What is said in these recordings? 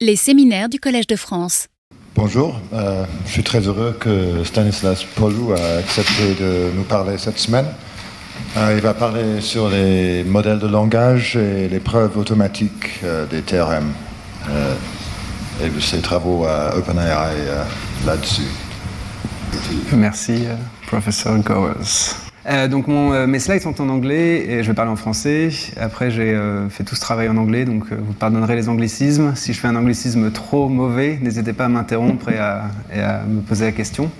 Les séminaires du Collège de France. Bonjour, euh, je suis très heureux que Stanislas Polou a accepté de nous parler cette semaine. Euh, il va parler sur les modèles de langage et les preuves automatiques euh, des TRM et ses travaux à OpenAI là-dessus. Merci, professeur Gowers. Donc mes slides sont en anglais et je vais parler en français. Après j'ai fait tout ce travail en anglais, donc vous pardonnerez les anglicismes. Si je fais un anglicisme trop mauvais, n'hésitez pas à m'interrompre et, à me poser la question.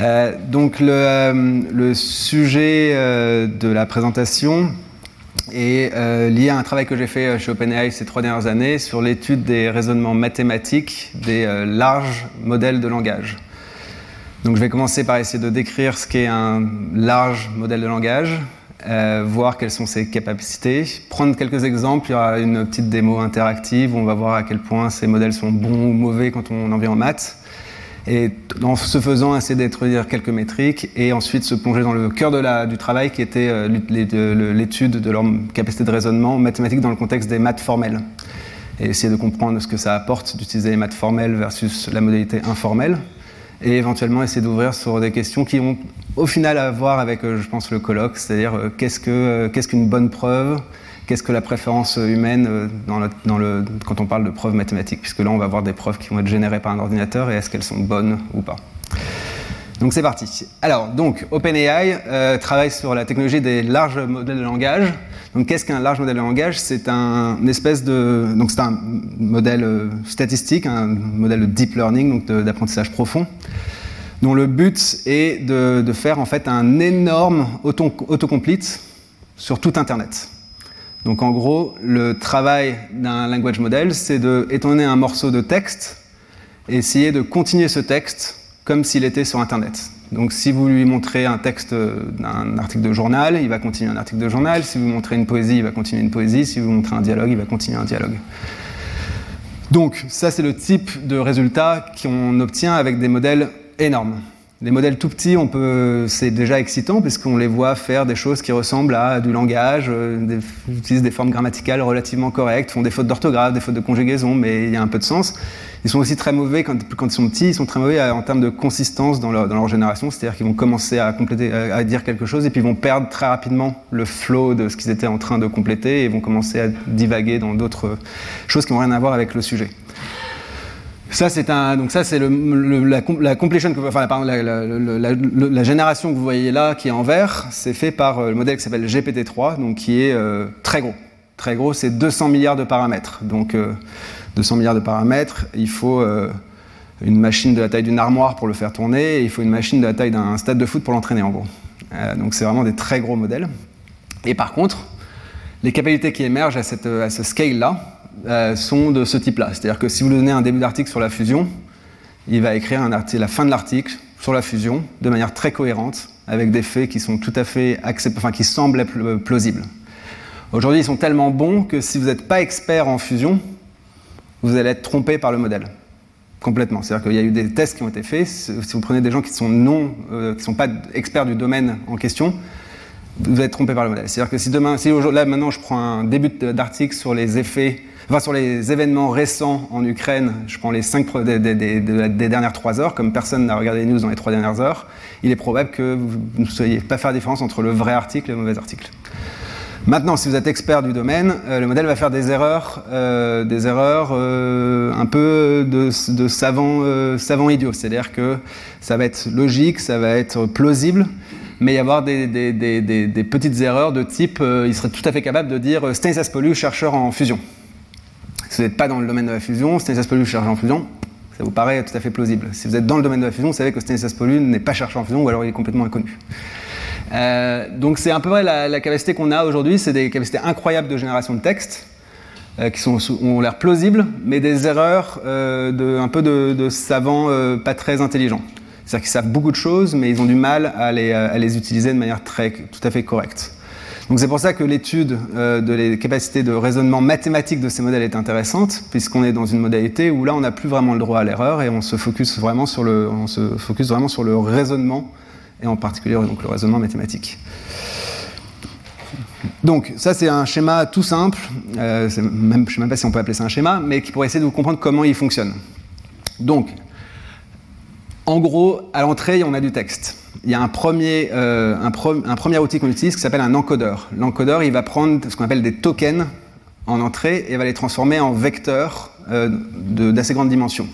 Euh, donc le, euh, sujet euh, de la présentation est lié à un travail que j'ai fait chez OpenAI ces trois dernières années sur l'étude des raisonnements mathématiques des larges modèles de langage. Donc je vais commencer par essayer de décrire ce qu'est un large modèle de langage, voir quelles sont ses capacités, prendre quelques exemples. Il y aura une petite démo interactive où on va voir à quel point ces modèles sont bons ou mauvais quand on en vient en maths. Et en se faisant essayer d'introduire quelques métriques et ensuite se plonger dans le cœur du travail qui était euh, l'étude de leur capacité de raisonnement mathématique dans le contexte des maths formelles. Et essayer de comprendre ce que ça apporte d'utiliser les maths formelles versus la modalité informelle et éventuellement essayer d'ouvrir sur des questions qui ont au final à voir avec, euh, je pense, le colloque, c'est-à-dire euh, qu'est-ce qu'une bonne preuve qu'est-ce que la préférence humaine euh, quand on parle de preuves mathématiques, puisque là on va voir des preuves qui vont être générées par un ordinateur et est-ce qu'elles sont bonnes ou pas. Donc c'est parti. Alors, donc, OpenAI euh, travaille sur la technologie des larges modèles de langage. Donc, qu'est-ce qu'un large modèle de langage? C'est un espèce de, donc c'est un modèle euh, statistique, un modèle de deep learning, donc d'apprentissage profond, dont le but est de, de, faire en fait un énorme auto autocomplete sur tout Internet. Donc en gros, le travail d'un language model, c'est d'étonner un morceau de texte essayer de continuer ce texte comme s'il était sur Internet. Donc si vous lui montrez un texte d'un article de journal, il va continuer un article de journal. Si vous montrez une poésie, il va continuer une poésie. Si vous montrez un dialogue, il va continuer un dialogue. Donc ça, c'est le type de résultat qu'on obtient avec des modèles énormes. Les modèles tout petits, on peut, c'est déjà excitant puisqu'on les voit faire des choses qui ressemblent à du langage, euh, utilisent des formes grammaticales relativement correctes, font des fautes d'orthographe, des fautes de conjugaison, mais il y a un peu de sens. Ils sont aussi très mauvais quand, quand ils sont petits, ils sont très mauvais en termes de consistance dans leur, dans leur génération, c'est-à-dire qu'ils vont commencer à, compléter, à dire quelque chose et puis ils vont perdre très rapidement le flow de ce qu'ils étaient en train de compléter et vont commencer à divaguer dans d'autres choses qui n'ont rien à voir avec le sujet. Ça, c'est donc ça, c'est la, génération que vous voyez là, qui est en vert, c'est fait par euh, le modèle qui s'appelle GPT-3, donc qui est euh, très gros. Très gros, c'est 200 milliards de paramètres. Donc, 200 euh, milliards de paramètres, il faut une machine de la taille d'une armoire pour le faire tourner, et il faut une machine de la taille d'un stade de foot pour l'entraîner, en gros. donc, c'est vraiment des très gros modèles. Et par contre, les capacités qui émergent à ce scale-là, euh, sont de ce type-là. C'est-à-dire que si vous donnez un début d'article sur la fusion, il va écrire la fin de l'article sur la fusion de manière très cohérente, avec des faits qui sont tout à fait enfin qui semblent être plausibles. Aujourd'hui, ils sont tellement bons que si vous n'êtes pas expert en fusion, vous allez être trompé par le modèle complètement. C'est-à-dire qu'il y a eu des tests qui ont été faits. Si vous prenez des gens qui sont non, euh, qui sont pas experts du domaine en question, vous être trompé par le modèle. C'est-à-dire que si demain, si là maintenant je prends un début d'article sur les effets Enfin, sur les événements récents en Ukraine, je prends les cinq des, dernières trois heures, comme personne n'a regardé les news dans les trois dernières heures, il est probable que vous ne soyez pas faire la différence entre le vrai article et le mauvais article. Maintenant, si vous êtes expert du domaine, euh, le modèle va faire des erreurs, euh, des erreurs euh, un peu de, de savant idiots. C'est-à-dire que ça va être logique, ça va être plausible, mais il y avoir des, des, petites erreurs de type, il serait tout à fait capable de dire Stanislas Pollu, chercheur en fusion. Si vous n'êtes pas dans le domaine de la fusion, Stanislas Pollu cherche en fusion, ça vous paraît tout à fait plausible. Si vous êtes dans le domaine de la fusion, vous savez que Stanislas Pollu n'est pas chercheur en fusion ou alors il est complètement inconnu. Euh, donc c'est un peu vrai la, capacité qu'on a aujourd'hui, c'est des capacités incroyables de génération de texte euh, qui ont l'air plausibles, mais des erreurs euh, de, un peu de, savants pas très intelligents. C'est-à-dire qu'ils savent beaucoup de choses, mais ils ont du mal à les, à les utiliser de manière très, tout à fait correcte. Donc c'est pour ça que l'étude euh, de les capacités de raisonnement mathématique de ces modèles est intéressante, puisqu'on est dans une modalité où là on n'a plus vraiment le droit à l'erreur et on se focus vraiment sur le, on se focus vraiment sur le raisonnement et en particulier donc le raisonnement mathématique. Donc ça c'est un schéma tout simple, euh, je ne sais même pas si on peut appeler ça un schéma, mais qui pourrait essayer de vous comprendre comment il fonctionne. Donc, en gros, à l'entrée, on a du texte. Il y a un premier, euh, un, premier outil qu'on utilise qui s'appelle un encodeur. L'encodeur, il va prendre ce qu'on appelle des tokens en entrée et va les transformer en vecteurs euh, d'assez grande dimension.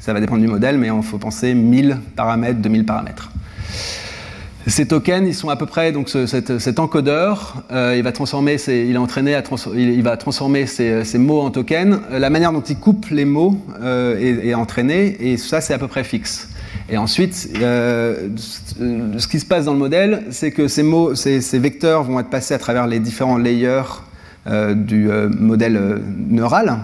Ça va dépendre du modèle, mais il faut penser 1000 paramètres, 2000 paramètres. Ces tokens, ils sont à peu près donc cet, encodeur, euh, il va transformer, ces, mots en tokens. La manière dont il coupe les mots est, est, entraînée et ça c'est à peu près fixe. Et ensuite, euh, ce qui se passe dans le modèle, c'est que ces mots, ces, vecteurs vont être passés à travers les différents layers euh, du euh, modèle neural.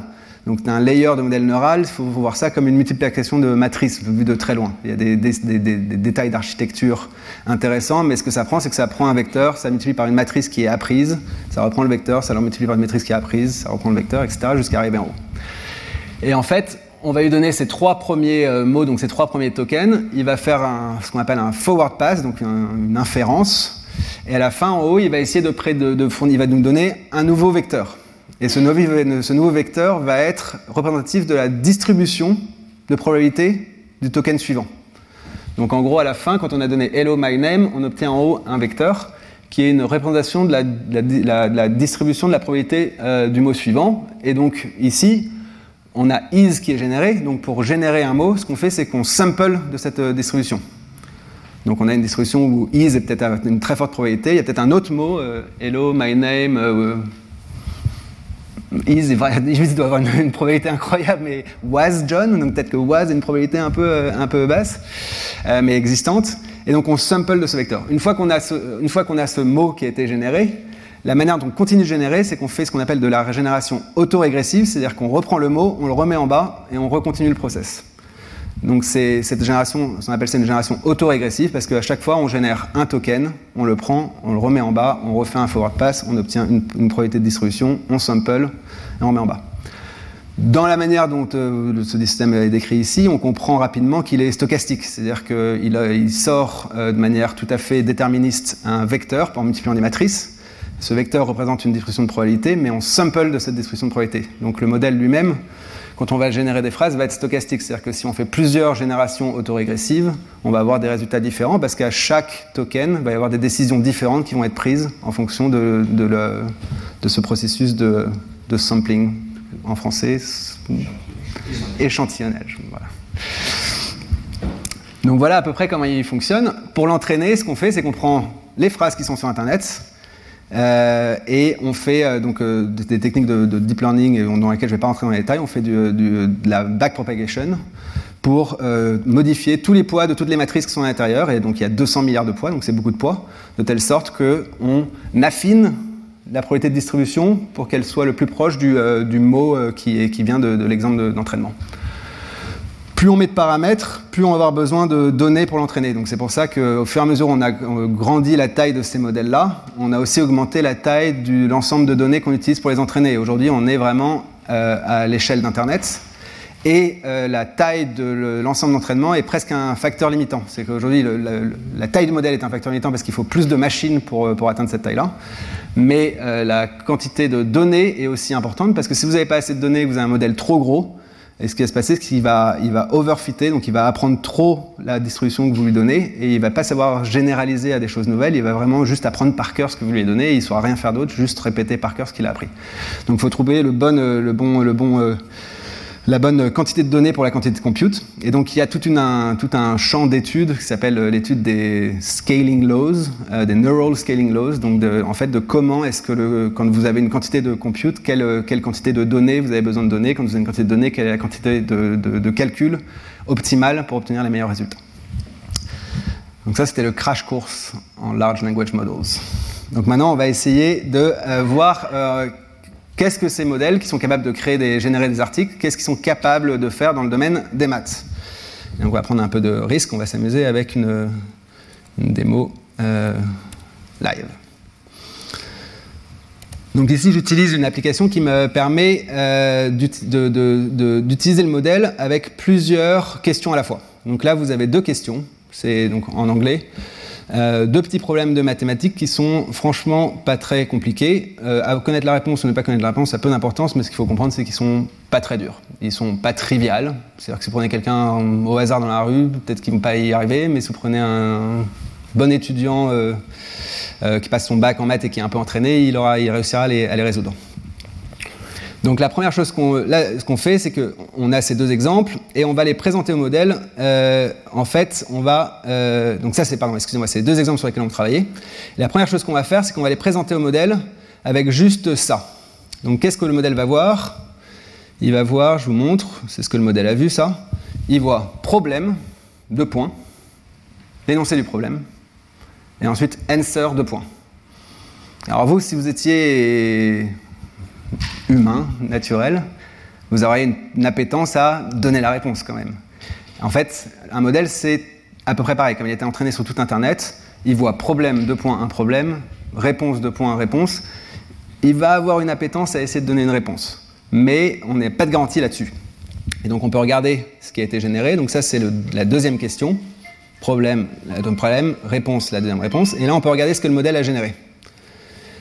Donc, tu un layer de modèle neural, il faut voir ça comme une multiplication de matrices vu de très loin. Il y a des, détails d'architecture intéressants, mais ce que ça prend, c'est que ça prend un vecteur, ça multiplie par une matrice qui est apprise, ça reprend le vecteur, ça le multiplie par une matrice qui est apprise, ça reprend le vecteur, etc., jusqu'à arriver en haut. Et en fait, on va lui donner ces trois premiers mots, donc ces trois premiers tokens. Il va faire ce qu'on appelle un forward pass, donc une inférence, et à la fin, en haut, il va essayer de, de, fournir, il va nous donner un nouveau vecteur. Et ce nouveau, ce nouveau vecteur va être représentatif de la distribution de probabilité du token suivant. Donc en gros, à la fin, quand on a donné hello my name, on obtient en haut un vecteur qui est une représentation de la, distribution de la probabilité euh, du mot suivant. Et donc ici, on a is qui est généré. Donc pour générer un mot, ce qu'on fait, c'est qu'on sample de cette euh, distribution. Donc on a une distribution où is est peut-être une très forte probabilité. Il y a peut-être un autre mot, euh, hello, my name, euh, is, il doit avoir une, probabilité incroyable, mais was John, donc peut-être que was a une probabilité un peu, un peu basse, mais existante. Et donc on sample de ce vecteur. Une fois qu'on a, une fois qu'on a ce mot qui a été généré, la manière dont on continue de générer, c'est qu'on fait ce qu'on appelle de la régénération autorégressive, c'est-à-dire qu'on reprend le mot, on le remet en bas et on recontinue le process. Donc cette génération, on appelle ça une génération autorégressive parce qu'à chaque fois on génère un token, on le prend, on le remet en bas, on refait un forward pass, on obtient une, probabilité de distribution, on sample et on remet en bas. Dans la manière dont euh, ce système est décrit ici, on comprend rapidement qu'il est stochastique, c'est-à-dire qu'il il sort euh, de manière tout à fait déterministe un vecteur en multipliant des matrices. Ce vecteur représente une distribution de probabilité, mais on sample de cette distribution de probabilité. Donc le modèle lui-même quand on va générer des phrases, va être stochastique. C'est-à-dire que si on fait plusieurs générations autorégressives, on va avoir des résultats différents parce qu'à chaque token, il va y avoir des décisions différentes qui vont être prises en fonction de, ce processus de, sampling. En français, échantillonnage. Donc voilà à peu près comment il fonctionne. Pour l'entraîner, ce qu'on fait, c'est qu'on prend les phrases qui sont sur Internet, euh, et on fait euh, donc euh, des techniques de, deep learning dans lesquelles je ne vais pas rentrer dans les détails. On fait de la backpropagation pour modifier tous les poids de toutes les matrices qui sont à l'intérieur. Et donc il y a 200 milliards de poids, donc c'est beaucoup de poids, de telle sorte qu'on affine la probabilité de distribution pour qu'elle soit le plus proche du, mot qui, vient de l'exemple d'entraînement plus on met de paramètres, plus on va avoir besoin de données pour l'entraîner. Donc c'est pour ça qu'au fur et à mesure on a grandi la taille de ces modèles-là, on a aussi augmenté la taille de l'ensemble de données qu'on utilise pour les entraîner. Aujourd'hui, on est vraiment euh, à l'échelle d'Internet. Et euh, la taille de l'ensemble d'entraînement est presque un facteur limitant. C'est qu'aujourd'hui, la taille du modèle est un facteur limitant parce qu'il faut plus de machines pour, euh, pour atteindre cette taille-là. Mais la quantité de données est aussi importante parce que si vous n'avez pas assez de données vous avez un modèle trop gros, et ce qui va se passer, c'est qu'il va, il va overfitter, donc il va apprendre trop la distribution que vous lui donnez, et il va pas savoir généraliser à des choses nouvelles, il va vraiment juste apprendre par cœur ce que vous lui donnez, et il ne saura rien faire d'autre, juste répéter par cœur ce qu'il a appris. Donc il faut trouver le bon, le bon, le bon euh, la bonne quantité de données pour la quantité de compute. Et donc il y a tout, un, tout un champ d'études qui s'appelle euh, l'étude des scaling laws, euh, des neural scaling laws, donc de, en fait de comment est-ce que quand vous avez une quantité de compute, quelle, euh, quelle, quantité de données vous avez besoin de données, quand vous avez une quantité de données, quelle est la quantité de, de, calcul optimale pour obtenir les meilleurs résultats. Donc ça c'était le crash course en large language models. Donc maintenant on va essayer de voir Qu'est-ce que ces modèles qui sont capables de créer des, générer des articles, qu'est-ce qu'ils sont capables de faire dans le domaine des maths on va prendre un peu de risque, on va s'amuser avec une, démo euh, live. Donc ici, j'utilise une application qui me permet euh, d'utiliser le modèle avec plusieurs questions à la fois. Donc là, vous avez deux questions, c'est donc en anglais. Euh, deux petits problèmes de mathématiques qui sont franchement pas très compliqués. Euh, à connaître la réponse ou ne pas connaître la réponse, ça a peu d'importance, mais ce qu'il faut comprendre, c'est qu'ils sont pas très durs. Ils sont pas triviales. C'est-à-dire que si vous prenez quelqu'un au hasard dans la rue, peut-être qu'il ne va pas y arriver, mais si vous prenez un bon étudiant euh, qui passe son bac en maths et qui est un peu entraîné, il, aura, réussira à à les résoudre. Donc la première chose qu'on fait, c'est qu'on a ces deux exemples et on va les présenter au modèle. Euh, en fait, on va euh, donc ça c'est pardon, excusez-moi, c'est deux exemples sur lesquels on travaillait. la première chose qu'on va faire, c'est qu'on va les présenter au modèle avec juste ça. Donc qu'est-ce que le modèle va voir? Il va voir, je vous montre, c'est ce que le modèle a vu ça. Il voit problème, deux points, l'énoncé du problème, et ensuite answer, deux points. Alors vous, si vous étiez humain, naturel, vous aurez une, appétence à donner la réponse quand même. En fait, un modèle, c'est à peu près pareil. Comme il a été entraîné sur tout Internet, il voit problème, deux points, un problème, réponse, deux points, réponse. Il va avoir une appétence à essayer de donner une réponse. Mais on n'est pas de garantie là-dessus. Et donc on peut regarder ce qui a été généré. Donc ça, c'est la deuxième question. Problème, la deuxième problème, réponse, la deuxième réponse. Et là, on peut regarder ce que le modèle a généré.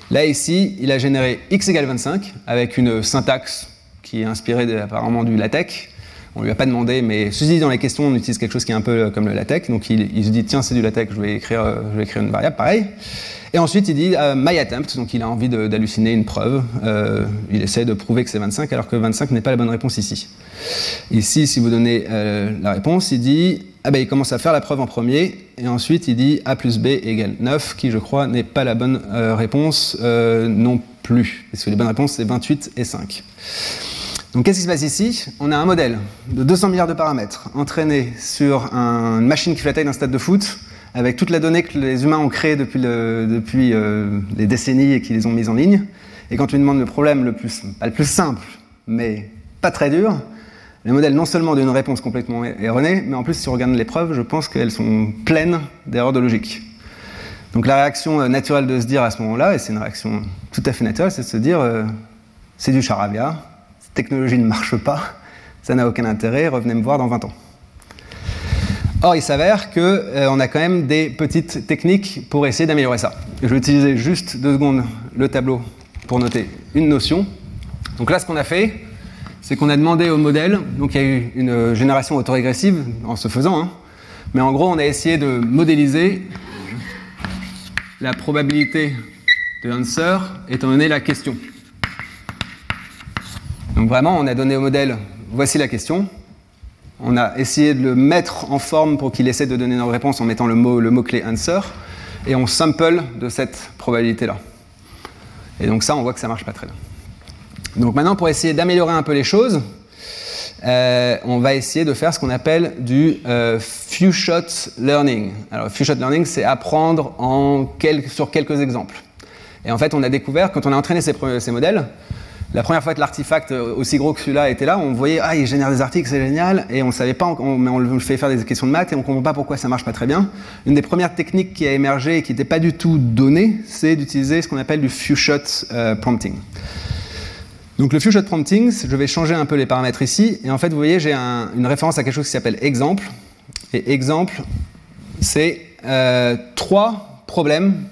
Là, ici, il a généré x égale 25 avec une syntaxe qui est inspirée apparemment du LaTeX. On ne lui a pas demandé, mais ceci dit, dans les questions, on utilise quelque chose qui est un peu comme le LaTeX. Donc il, se dit, tiens, c'est du LaTeX, je vais, écrire, euh, je vais écrire une variable, pareil. Et ensuite, il dit euh, my attempt, donc il a envie d'halluciner une preuve. Euh, il essaie de prouver que c'est 25, alors que 25 n'est pas la bonne réponse ici. Ici, si vous donnez la réponse, il dit ah ben, il commence à faire la preuve en premier, et ensuite il dit A plus B égale 9, qui je crois n'est pas la bonne euh, réponse euh, non plus, parce que les bonnes réponses c'est 28 et 5. Donc qu'est-ce qui se passe ici? On a un modèle de 200 milliards de paramètres entraîné sur une machine qui fait la taille d'un stade de foot, avec toute la donnée que les humains ont créée depuis, depuis euh, les décennies et qui les ont mises en ligne. Et quand tu lui demandes le problème le plus, pas le plus simple, mais pas très dur, les modèles non seulement d'une réponse complètement erronée, mais en plus, si on regarde les preuves, je pense qu'elles sont pleines d'erreurs de logique. Donc la réaction euh, naturelle de se dire à ce moment-là, et c'est une réaction tout à fait naturelle, c'est de se dire euh, c'est du charabia, cette technologie ne marche pas, ça n'a aucun intérêt, revenez me voir dans 20 ans. Or, il s'avère qu'on euh, a quand même des petites techniques pour essayer d'améliorer ça. Je vais utiliser juste deux secondes le tableau pour noter une notion. Donc là, ce qu'on a fait, c'est qu'on a demandé au modèle, donc il y a eu une génération autorégressive en se faisant, hein, mais en gros on a essayé de modéliser la probabilité de answer étant donné la question. Donc vraiment on a donné au modèle, voici la question, on a essayé de le mettre en forme pour qu'il essaie de donner une réponse en mettant le mot, le mot clé answer, et on sample de cette probabilité-là. Et donc ça, on voit que ça marche pas très bien. Donc maintenant, pour essayer d'améliorer un peu les choses, euh, on va essayer de faire ce qu'on appelle du euh, few shot learning. Alors, few shot learning, c'est apprendre en sur quelques exemples. Et en fait, on a découvert, quand on a entraîné ces, modèles, la première fois que l'artefact aussi gros que celui-là était là, on voyait, ah, il génère des articles, c'est génial, et on savait pas, mais on le fait faire des questions de maths et on comprend pas pourquoi ça marche pas très bien. Une des premières techniques qui a émergé et qui n'était pas du tout donnée, c'est d'utiliser ce qu'on appelle du few shot euh, prompting. Donc le few-shot prompting, je vais changer un peu les paramètres ici. Et en fait, vous voyez, j'ai une référence à quelque chose qui s'appelle exemple. Et exemple, c'est euh, trois problèmes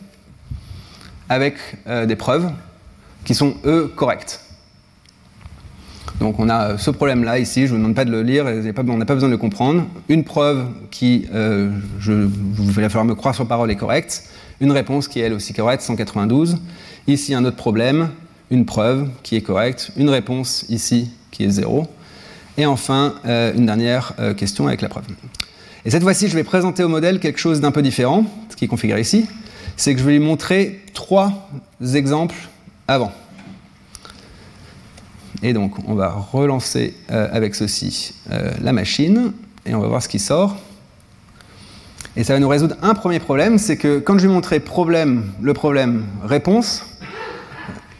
avec euh, des preuves qui sont, eux, correctes. Donc on a ce problème-là ici, je ne vous demande pas de le lire, on n'a pas besoin de le comprendre. Une preuve qui, euh, je, vous allez falloir me croire sur parole, est correcte. Une réponse qui est elle aussi correcte, 192. Ici un autre problème, une preuve qui est correcte, une réponse ici qui est zéro, et enfin euh, une dernière euh, question avec la preuve. Et cette fois-ci, je vais présenter au modèle quelque chose d'un peu différent, ce qui est configuré ici, c'est que je vais lui montrer trois exemples avant. Et donc, on va relancer euh, avec ceci la machine, et on va voir ce qui sort. Et ça va nous résoudre un premier problème, c'est que quand je lui montrer problème, le problème, réponse,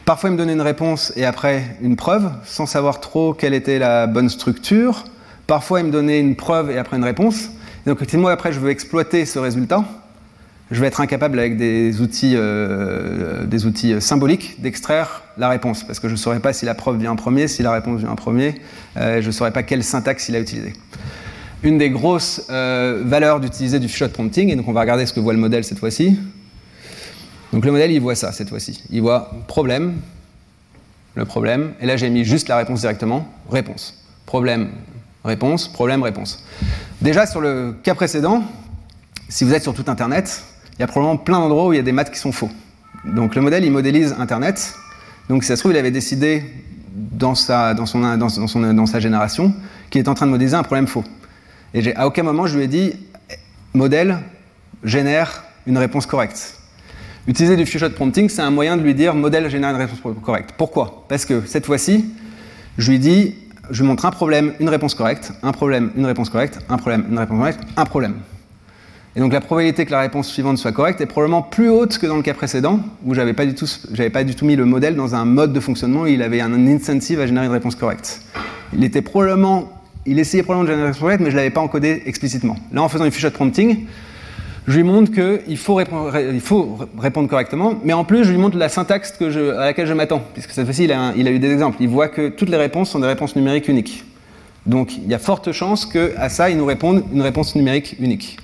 Parfois, il me donnait une réponse et après une preuve, sans savoir trop quelle était la bonne structure. Parfois, il me donnait une preuve et après une réponse. donc, si moi, après, je veux exploiter ce résultat, je vais être incapable, avec des outils, euh, des outils symboliques, d'extraire la réponse. Parce que je ne saurais pas si la preuve vient en premier, si la réponse vient en premier. Euh, je ne saurais pas quelle syntaxe il a utilisé. une des grosses euh, valeurs d'utiliser du few-shot prompting, et donc on va regarder ce que voit le modèle cette fois-ci. Donc le modèle, il voit ça cette fois-ci. Il voit problème, le problème, et là j'ai mis juste la réponse directement, réponse. Problème, réponse, problème, réponse. Déjà sur le cas précédent, si vous êtes sur tout Internet, il y a probablement plein d'endroits où il y a des maths qui sont faux. Donc le modèle, il modélise Internet. Donc si ça se trouve, il avait décidé dans sa, génération qu'il est en train de modéliser un problème faux. Et à aucun moment je lui ai dit, modèle génère une réponse correcte. Utiliser du few-shot prompting, c'est un moyen de lui dire modèle génère une réponse correcte. Pourquoi? Parce que cette fois-ci, je lui dis, je lui montre un problème, une réponse correcte, un problème, une réponse correcte, un problème, une réponse correcte, un problème. Et donc la probabilité que la réponse suivante soit correcte est probablement plus haute que dans le cas précédent, où j'avais pas tout, pas du tout mis le modèle dans un mode de fonctionnement où il avait un incentive à générer une réponse correcte. Il était probablement, il essayait probablement de générer une réponse correcte, mais je l'avais pas encodé explicitement. Là, en faisant du few-shot prompting, je lui montre qu'il faut, répondre, faut répondre correctement, mais en plus, je lui montre la syntaxe à laquelle je m'attends, puisque cette fois-ci, il, il, a eu des exemples. Il voit que toutes les réponses sont des réponses numériques uniques. Donc, il y a forte chance qu'à ça, il nous réponde une réponse numérique unique.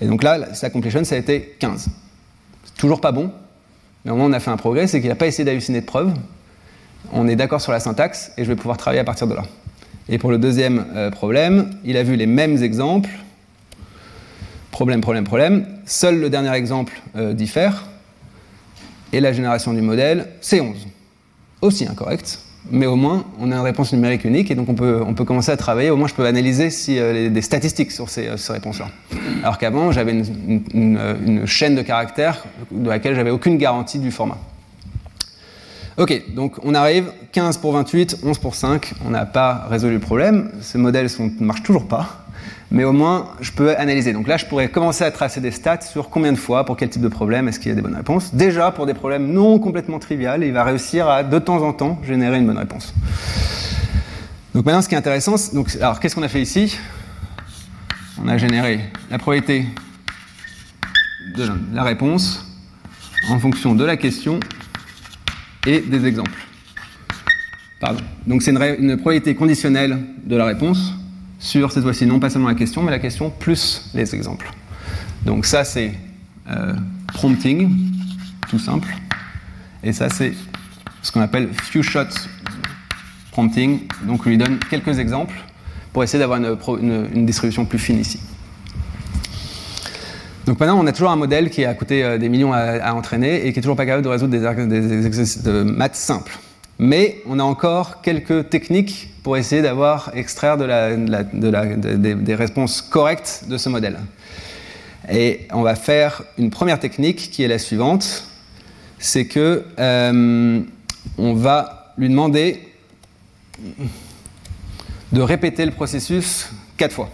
Et donc là, sa completion, ça a été 15. C'est toujours pas bon, mais au moins on a fait un progrès, c'est qu'il n'a pas essayé d'halluciner de preuves. On est d'accord sur la syntaxe et je vais pouvoir travailler à partir de là. Et pour le deuxième euh, problème, il a vu les mêmes exemples. Problème, problème, problème. Seul le dernier exemple euh, diffère. Et la génération du modèle, c'est 11. Aussi incorrect mais au moins on a une réponse numérique unique et donc on peut, on peut commencer à travailler. Au moins je peux analyser euh, des statistiques sur ces, euh, ces réponses-là. Alors qu'avant j'avais une, une, chaîne de caractères de laquelle j'avais aucune garantie du format. Ok, donc on arrive 15 pour 28, 11 pour 5. On n'a pas résolu le problème. Ces modèles ne marchent toujours pas mais au moins je peux analyser. Donc là, je pourrais commencer à tracer des stats sur combien de fois, pour quel type de problème, est-ce qu'il y a des bonnes réponses. Déjà, pour des problèmes non complètement triviaux, il va réussir à, de temps en temps, générer une bonne réponse. Donc maintenant, ce qui est intéressant, donc, alors qu'est-ce qu'on a fait ici? On a généré la probabilité de la réponse en fonction de la question et des exemples. Donc c'est une, une probabilité conditionnelle de la réponse sur cette fois-ci non pas seulement la question, mais la question plus les exemples. Donc ça c'est euh, prompting, tout simple. Et ça c'est ce qu'on appelle few shot prompting. Donc on lui donne quelques exemples pour essayer d'avoir une, distribution plus fine ici. Donc maintenant, on a toujours un modèle qui a coûté euh, des millions à, entraîner et qui est toujours pas capable de résoudre des, exercices de maths simples. Mais on a encore quelques techniques pour essayer d'avoir, extraire des réponses correctes de ce modèle. Et on va faire une première technique qui est la suivante, c'est que euh, on va lui demander de répéter le processus quatre fois.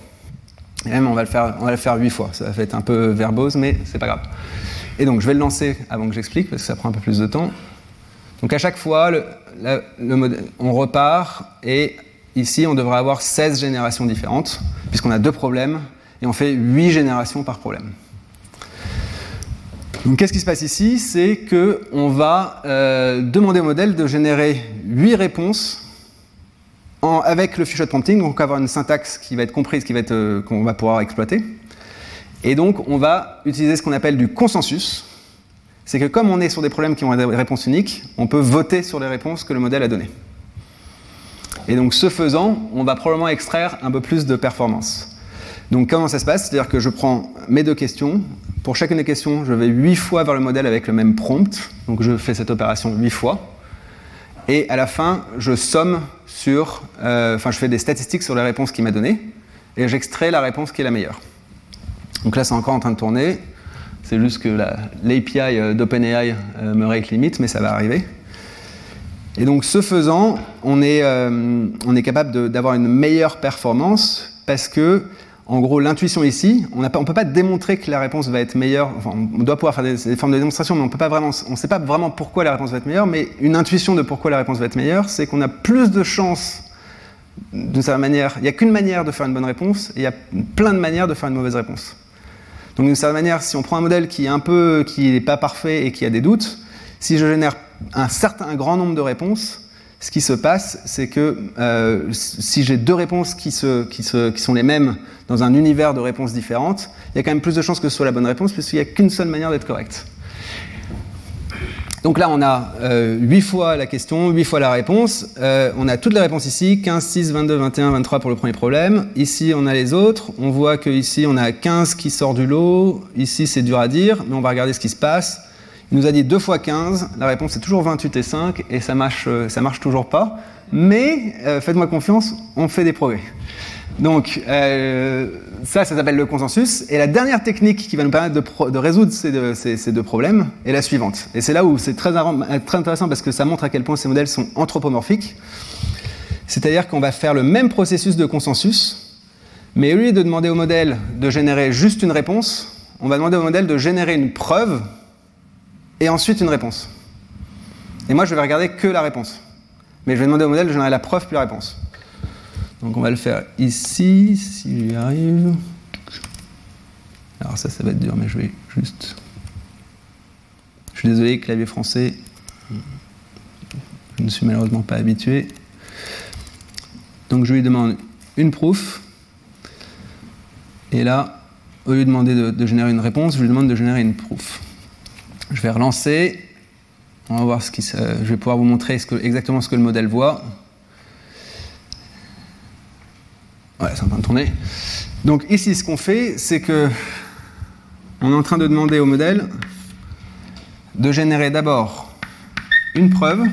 Même on va le faire, on va le faire huit fois. Ça va être un peu verbose, mais c'est pas grave. Et donc je vais le lancer avant que j'explique parce que ça prend un peu plus de temps. Donc à chaque fois, on repart et ici on devrait avoir 16 générations différentes puisqu'on a deux problèmes et on fait 8 générations par problème. Donc qu'est-ce qui se passe ici? C'est qu'on va euh, demander au modèle de générer 8 réponses avec le few-shot prompting, donc avoir une syntaxe qui va être comprise, qui va être, euh, qu'on va pouvoir exploiter. Et donc on va utiliser ce qu'on appelle du consensus, c'est que comme on est sur des problèmes qui ont des réponses uniques, on peut voter sur les réponses que le modèle a données. Et donc ce faisant, on va probablement extraire un peu plus de performance. Donc comment ça se passe? C'est-à-dire que je prends mes deux questions. Pour chacune des questions, je vais huit fois vers le modèle avec le même prompt. Donc je fais cette opération huit fois. Et à la fin, je somme sur, euh, enfin je fais des statistiques sur les réponses qu'il m'a données. Et j'extrais la réponse qui est la meilleure. Donc là, c'est encore en train de tourner. C'est juste que l'API euh, d'OpenAI euh, me rate limite, mais ça va arriver. Et donc, ce faisant, on est, on est capable d'avoir une meilleure performance parce que, en gros, l'intuition ici, on ne peut pas démontrer que la réponse va être meilleure. On doit pouvoir faire des, formes de démonstration, mais on ne sait pas vraiment pourquoi la réponse va être meilleure. Mais une intuition de pourquoi la réponse va être meilleure, c'est qu'on a plus de chances, d'une certaine manière. Il n'y a qu'une manière de faire une bonne réponse, et il y a plein de manières de faire une mauvaise réponse. Donc d'une certaine manière, si on prend un modèle qui est un peu, qui n'est pas parfait et qui a des doutes, si je génère un certain, un grand nombre de réponses, ce qui se passe, c'est que euh, si j'ai deux réponses qui, sont les mêmes dans un univers de réponses différentes, il y a quand même plus de chances que ce soit la bonne réponse, puisqu'il n'y a qu'une seule manière d'être correct. Donc là, on a euh, 8 fois la question, 8 fois la réponse. Euh, on a toutes les réponses ici, 15, 6, 22, 21, 23 pour le premier problème. Ici, on a les autres. On voit qu'ici, on a 15 qui sort du lot. Ici, c'est dur à dire, mais on va regarder ce qui se passe. Il nous a dit 2 fois 15, la réponse est toujours 28 et 5, et ça marche, euh, marche toujours pas. Mais euh, faites-moi confiance, on fait des progrès. Donc, euh, ça, ça s'appelle le consensus. Et la dernière technique qui va nous permettre de, résoudre ces deux, problèmes est la suivante. Et c'est là où c'est très, intéressant parce que ça montre à quel point ces modèles sont anthropomorphiques. C'est-à-dire qu'on va faire le même processus de consensus, mais au lieu de demander au modèle de générer juste une réponse, on va demander au modèle de générer une preuve et ensuite une réponse. Et moi, je vais regarder que la réponse. Mais je vais demander au modèle de générer la preuve puis la réponse. Donc on va le faire ici, si j'y arrive. Alors ça, ça va être dur, mais je vais juste... Je suis désolé, clavier français, je ne suis malheureusement pas habitué. Donc je lui demande une proof, et là, au lieu de demander de, de, générer une réponse, je lui demande de générer une proof. Je vais relancer. Je vais pouvoir vous montrer exactement ce que le modèle voit. Ouais, c'est en train de tourner. Donc ici, ce qu'on fait, c'est que on est en train de demander au modèle de générer d'abord une preuve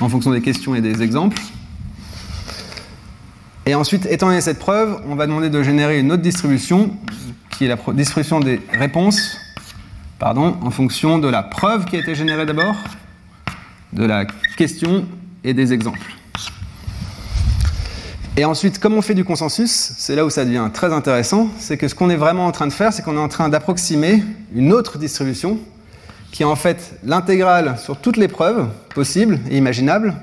en fonction des questions et des exemples. Et ensuite, étant donné cette preuve, on va demander de générer une autre distribution, qui est la distribution des réponses, pardon, en fonction de la preuve qui a été générée d'abord, de la question et des exemples. Et ensuite, comme on fait du consensus, c'est là où ça devient très intéressant, c'est que ce qu'on est vraiment en train de faire, c'est qu'on est en train d'approximer une autre distribution, qui est en fait l'intégrale sur toutes les preuves possibles et imaginables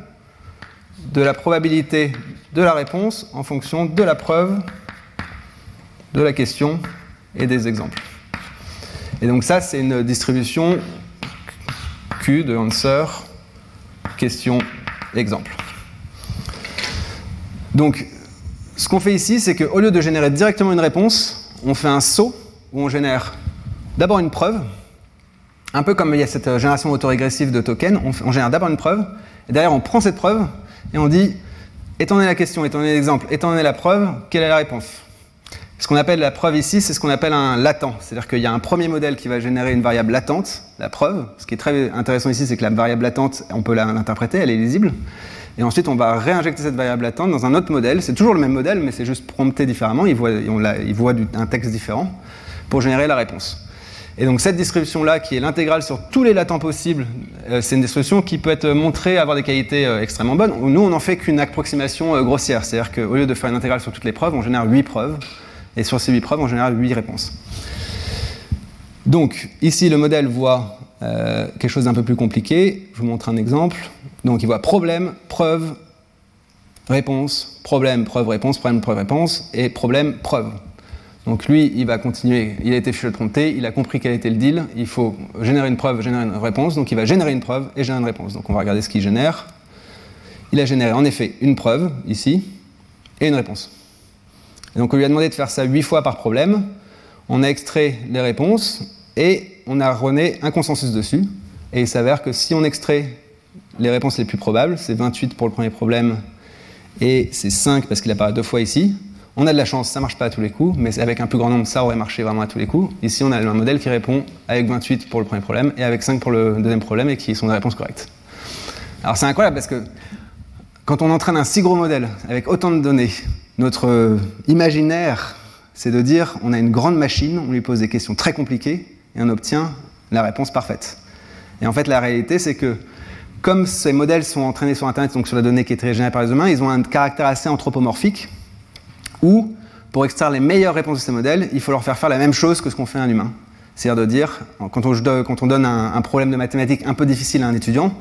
de la probabilité de la réponse en fonction de la preuve, de la question et des exemples. Et donc ça, c'est une distribution Q de answer, question, exemple. Donc, ce qu'on fait ici, c'est qu'au lieu de générer directement une réponse, on fait un saut où on génère d'abord une preuve, un peu comme il y a cette génération autorégressive de tokens, on, génère d'abord une preuve, et derrière on prend cette preuve et on dit, étant donné la question, étant donné l'exemple, étant donné la preuve, quelle est la réponse? Ce qu'on appelle la preuve ici, c'est ce qu'on appelle un latent, c'est-à-dire qu'il y a un premier modèle qui va générer une variable latente, la preuve. Ce qui est très intéressant ici, c'est que la variable latente, on peut l'interpréter, elle est lisible. Et ensuite, on va réinjecter cette variable latente dans un autre modèle. C'est toujours le même modèle, mais c'est juste prompté différemment. Il voit, un texte différent pour générer la réponse. Et donc cette distribution-là, qui est l'intégrale sur tous les latents possibles, euh, c'est une distribution qui peut être montrée avoir des qualités euh, extrêmement bonnes. Nous, on n'en fait qu'une approximation euh, grossière. C'est-à-dire qu'au lieu de faire une intégrale sur toutes les preuves, on génère 8 preuves. Et sur ces 8 preuves, on génère 8 réponses. Donc ici, le modèle voit euh, quelque chose d'un peu plus compliqué. Je vous montre un exemple. Donc il voit problème, preuve, réponse, problème, preuve, réponse, problème, preuve, réponse, et problème, preuve. Donc lui, il va continuer, il a été fichu de prompter, il a compris quel était le deal, il faut générer une preuve, générer une réponse, donc il va générer une preuve et générer une réponse. Donc on va regarder ce qu'il génère. Il a généré en effet une preuve, ici, et une réponse. Donc on lui a demandé de faire ça huit fois par problème, on a extrait les réponses, et on a rené un consensus dessus, et il s'avère que si on extrait les réponses les plus probables, c'est 28 pour le premier problème et c'est 5 parce qu'il apparaît deux fois ici. On a de la chance, ça marche pas à tous les coups, mais avec un plus grand nombre, ça aurait marché vraiment à tous les coups. Ici, on a un modèle qui répond avec 28 pour le premier problème et avec 5 pour le deuxième problème et qui sont des réponses correctes. Alors c'est incroyable parce que quand on entraîne un si gros modèle avec autant de données, notre imaginaire, c'est de dire on a une grande machine, on lui pose des questions très compliquées et on obtient la réponse parfaite. Et en fait, la réalité, c'est que comme ces modèles sont entraînés sur Internet, donc sur la donnée qui est générée par les humains, ils ont un caractère assez anthropomorphique, où, pour extraire les meilleures réponses de ces modèles, il faut leur faire faire la même chose que ce qu'on fait à un humain. C'est-à-dire de dire, quand on, donne un, problème de mathématiques un peu difficile à un étudiant,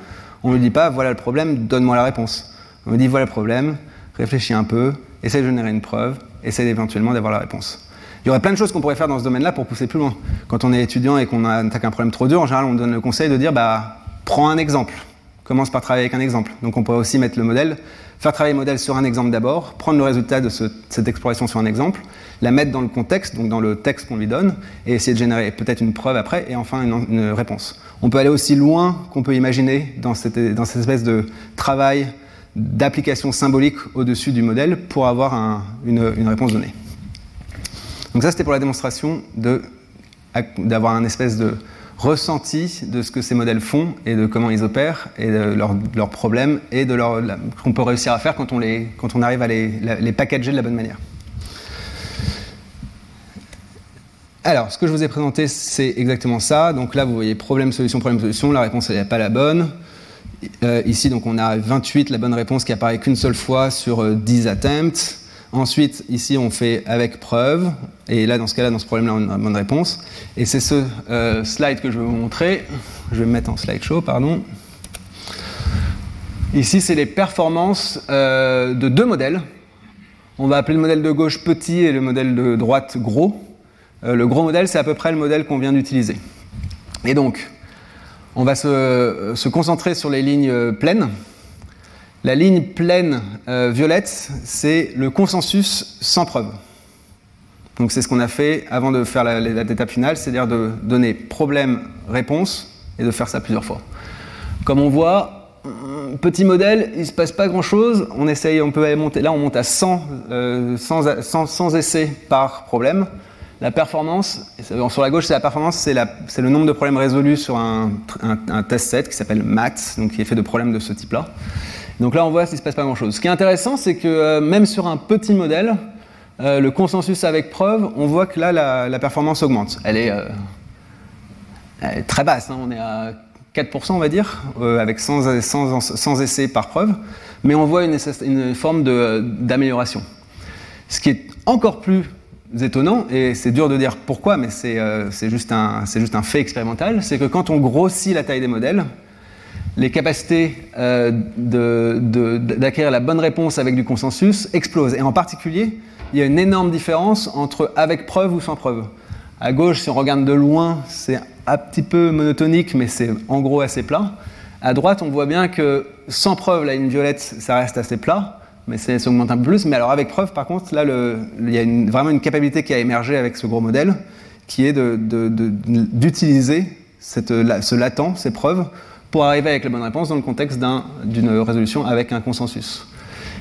on ne lui dit pas, voilà le problème, donne-moi la réponse. On lui dit, voilà le problème, réfléchis un peu, essaie de générer une preuve, essaie éventuellement d'avoir la réponse. Il y aurait plein de choses qu'on pourrait faire dans ce domaine-là pour pousser plus loin. Quand on est étudiant et qu'on attaque un problème trop dur, en général, on donne le conseil de dire, bah, prends un exemple. Commence par travailler avec un exemple. Donc on pourrait aussi mettre le modèle, faire travailler le modèle sur un exemple d'abord, prendre le résultat de cette exploration sur un exemple, la mettre dans le contexte, donc dans le texte qu'on lui donne, et essayer de générer peut-être une preuve après, et enfin une, réponse. On peut aller aussi loin qu'on peut imaginer dans cette espèce de travail d'application symbolique au-dessus du modèle pour avoir une, réponse donnée. Donc ça, c'était pour la démonstration d'avoir un espèce de ressenti de ce que ces modèles font et de comment ils opèrent et de leurs problèmes et de leur, qu'on peut réussir à faire quand on, les, quand on arrive à les, les packager de la bonne manière. Alors, ce que je vous ai présenté, c'est exactement ça. Donc là, vous voyez problème, solution, problème, solution. La réponse, n'est pas la bonne. Euh, ici, donc, on a 28, la bonne réponse qui apparaît qu'une seule fois sur 10 euh, attempts. Ensuite, ici, on fait avec preuve. Et là, dans ce cas-là, dans ce problème-là, on a une bonne réponse. Et c'est ce euh, slide que je vais vous montrer. Je vais me mettre en slideshow, pardon. Ici, c'est les performances de deux modèles. On va appeler le modèle de gauche petit et le modèle de droite gros. Le gros modèle, c'est à peu près le modèle qu'on vient d'utiliser. Et donc, on va se, concentrer sur les lignes pleines. La ligne pleine euh, violette, c'est le consensus sans preuve. Donc c'est ce qu'on a fait avant de faire l'étape finale, c'est-à-dire de donner problème-réponse et de faire ça plusieurs fois. Comme on voit, petit modèle, il ne se passe pas grand-chose. On essaye, on peut aller monter. Là, on monte à 100, euh, essais par problème. La performance, sur la gauche, c'est la performance, c'est le nombre de problèmes résolus sur un, un test set qui s'appelle MAT, donc qui est fait de problèmes de ce type-là. Donc là, on voit qu'il ne se passe pas grand-chose. Ce qui est intéressant, c'est que euh, même sur un petit modèle, euh, le consensus avec preuve, on voit que là, la, performance augmente. Elle est, euh, très basse, hein. on est à 4%, on va dire, avec 100, essais par preuve, mais on voit une, une forme d'amélioration. Ce qui est encore plus étonnant, et c'est dur de dire pourquoi, mais c'est juste, juste, un fait expérimental, c'est que quand on grossit la taille des modèles, les capacités euh, d'acquérir la bonne réponse avec du consensus explosent. Et en particulier, il y a une énorme différence entre avec preuve ou sans preuve. À gauche, si on regarde de loin, c'est un petit peu monotonique, mais c'est en gros assez plat. À droite, on voit bien que sans preuve, la ligne violette, ça reste assez plat, mais ça augmente un peu plus. Mais alors avec preuve, par contre, là, il y a vraiment une capacité qui a émergé avec ce gros modèle, qui est d'utiliser ce latent, ces preuves, pour arriver avec la bonne réponse dans le contexte d'une résolution avec un consensus.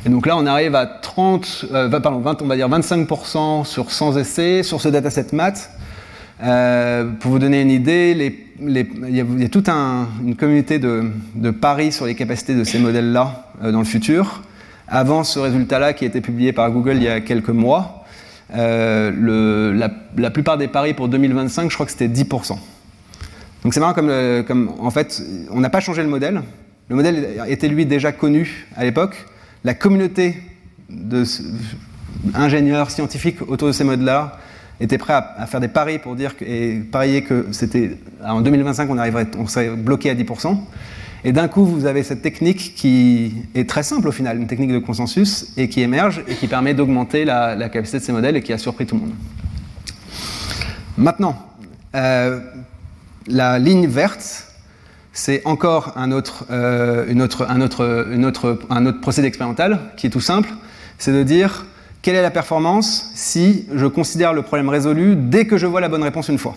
Et donc là, on arrive à 30, euh, pardon, 20, on va dire 25% sur 100 essais sur ce dataset math. Euh, pour vous donner une idée, il, y a, toute une communauté de, paris sur les capacités de ces modèles-là euh, dans le futur. Avant ce résultat-là qui a été publié par Google il y a quelques mois, le, la, plupart des paris pour 2025, je crois que c'était 10%. Donc c'est marrant comme, euh, comme, en fait, on n'a pas changé le modèle. Le modèle était lui déjà connu à l'époque. La communauté d'ingénieurs scientifiques autour de ces modes-là était prêt à, faire des paris pour dire et parier que c'était en 2025 on arriverait, on serait bloqué à 10%. Et d'un coup, vous avez cette technique qui est très simple au final, une technique de consensus, et qui émerge et qui permet d'augmenter la, capacité de ces modèles et qui a surpris tout le monde. Maintenant, euh, la ligne verte, c'est encore un autre, euh, autre, un, autre, un autre procédé expérimental qui est tout simple. C'est de dire quelle est la performance si je considère le problème résolu dès que je vois la bonne réponse une fois?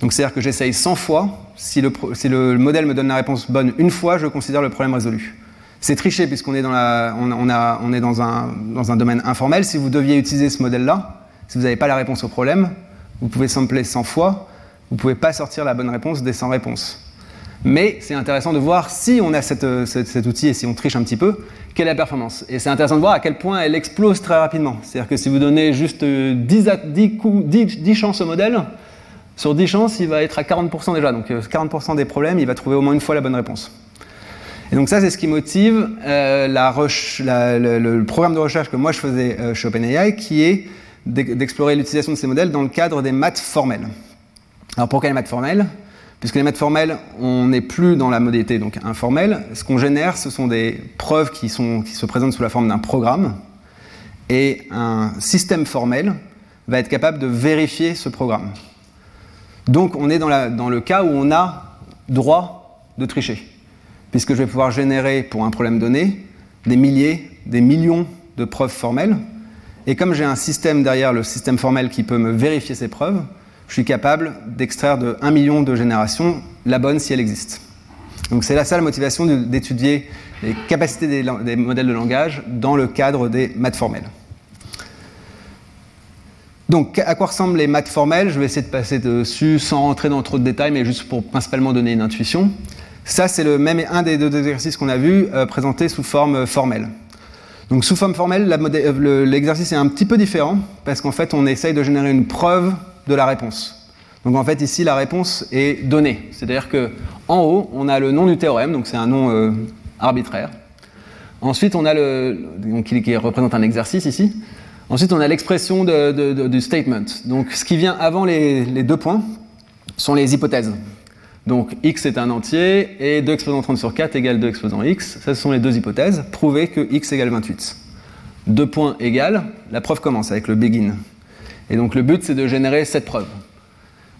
Donc c'est-à-dire que j'essaye 100 fois, si le, modèle me donne la réponse bonne une fois, je considère le problème résolu. C'est triché puisqu'on est, dans, on, est dans, un, dans un domaine informel. Si vous deviez utiliser ce modèle-là, si vous n'avez pas la réponse au problème, vous pouvez sampler 100 fois, vous ne pouvez pas sortir la bonne réponse des 100 réponses. Mais c'est intéressant de voir si on a cet outil et si on triche un petit peu, quelle est la performance. Et c'est intéressant de voir à quel point elle explose très rapidement. C'est-à-dire que si vous donnez juste 10, 10, chances au modèle, sur 10 chances, il va être à 40% déjà. Donc 40% euh, des problèmes, il va trouver au moins une fois la bonne réponse. Et donc ça, c'est ce qui motive euh, le, programme de recherche que moi je faisais chez OpenAI, qui est d'explorer l'utilisation de ces modèles dans le cadre des maths formelles. Alors pourquoi les maths formelles? Puisque les maths formelles, on n'est plus dans la modalité donc informelle. Ce qu'on génère, ce sont des preuves qui se présentent sous la forme d'un programme. Et un système formel va être capable de vérifier ce programme. Donc on est dans, le cas où on a droit de tricher, puisque je vais pouvoir générer pour un problème donné des milliers, des millions de preuves formelles. Et comme j'ai un système derrière le système formel qui peut me vérifier ces preuves, je suis capable d'extraire de 1 million de générations la bonne si elle existe. Donc c'est là ça la motivation d'étudier les capacités des, des, modèles de langage dans le cadre des maths formelles. Donc à quoi ressemblent les maths formelles? Je vais essayer de passer dessus sans rentrer dans trop de détails, mais juste pour principalement donner une intuition. Ça c'est le même un des deux exercices qu'on a vu euh, présenté sous forme formelle. Donc sous forme formelle, euh, l'exercice est un petit peu différent parce qu'en fait on essaye de générer une preuve de la réponse. Donc en fait ici la réponse est donnée, c'est-à-dire que en haut on a le nom du théorème, donc c'est un nom euh, arbitraire. Ensuite on a le donc, qui, représente un exercice ici. Ensuite on a l'expression du statement. Donc ce qui vient avant les, deux points sont les hypothèses. Donc x est un entier et 2 exposant 30 sur 4 égale 2 exposant x. Ça, ce sont les deux hypothèses. Prouver que x égale 28. Deux points égale, la preuve commence avec le begin. Et donc le but, c'est de générer cette preuve.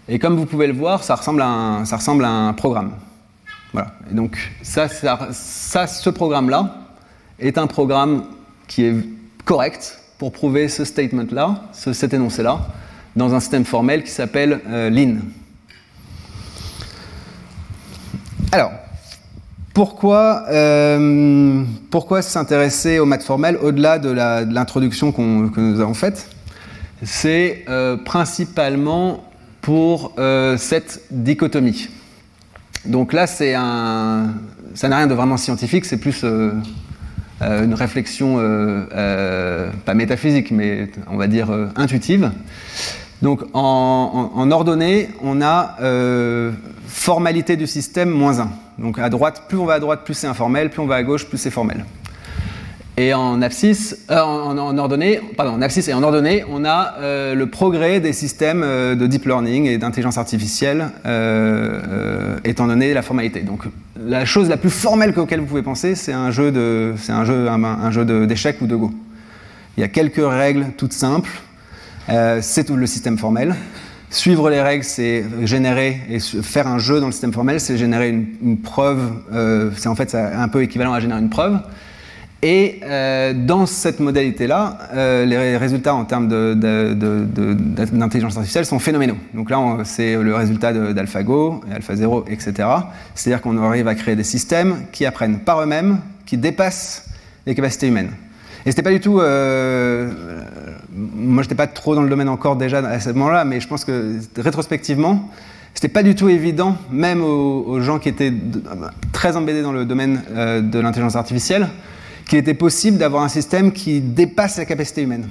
Et comme vous pouvez le voir, ça ressemble à un, ça ressemble à un programme. Voilà. Et donc ça, ça, ce programme-là est un programme qui est correct pour prouver ce statement-là, ce, cet énoncé-là, dans un système formel qui s'appelle euh, LIN. Alors, pourquoi, euh, pourquoi s'intéresser aux maths formelles au-delà de l'introduction que nous avons faite? C'est euh, principalement pour euh, cette dichotomie. Donc là, un, ça n'a rien de vraiment scientifique, c'est plus une réflexion, pas métaphysique, mais on va dire intuitive. Donc en, en, ordonnée, on a formalité du système moins 1. Donc à droite, plus on va à droite, plus c'est informel, plus on va à gauche, plus c'est formel. Et en abscisse, euh, en, ordonnée, pardon, abscisse et en ordonnée, on a euh, le progrès des systèmes euh, de deep learning et d'intelligence artificielle, étant donné la formalité. Donc, la chose la plus formelle auquel vous pouvez penser, c'est un jeu de, c'est un jeu, un, jeu d'échecs ou de go. Il y a quelques règles toutes simples. c'est tout le système formel. Suivre les règles, c'est générer et faire un jeu dans le système formel, c'est générer une, une preuve. c'est en fait un peu équivalent à générer une preuve. Et euh, dans cette modalité-là, euh, les résultats en termes d'intelligence artificielle sont phénoménaux. Donc là, c'est le résultat d'AlphaGo, AlphaZero, etc. C'est-à-dire qu'on arrive à créer des systèmes qui apprennent par eux-mêmes, qui dépassent les capacités humaines. Et c'était pas du tout. Euh, moi, j'étais pas trop dans le domaine encore déjà à ce moment-là, mais je pense que rétrospectivement, c'était pas du tout évident, même aux, aux gens qui étaient très embêtés dans le domaine euh, de l'intelligence artificielle, qu'il était possible d'avoir un système qui dépasse la capacité humaine.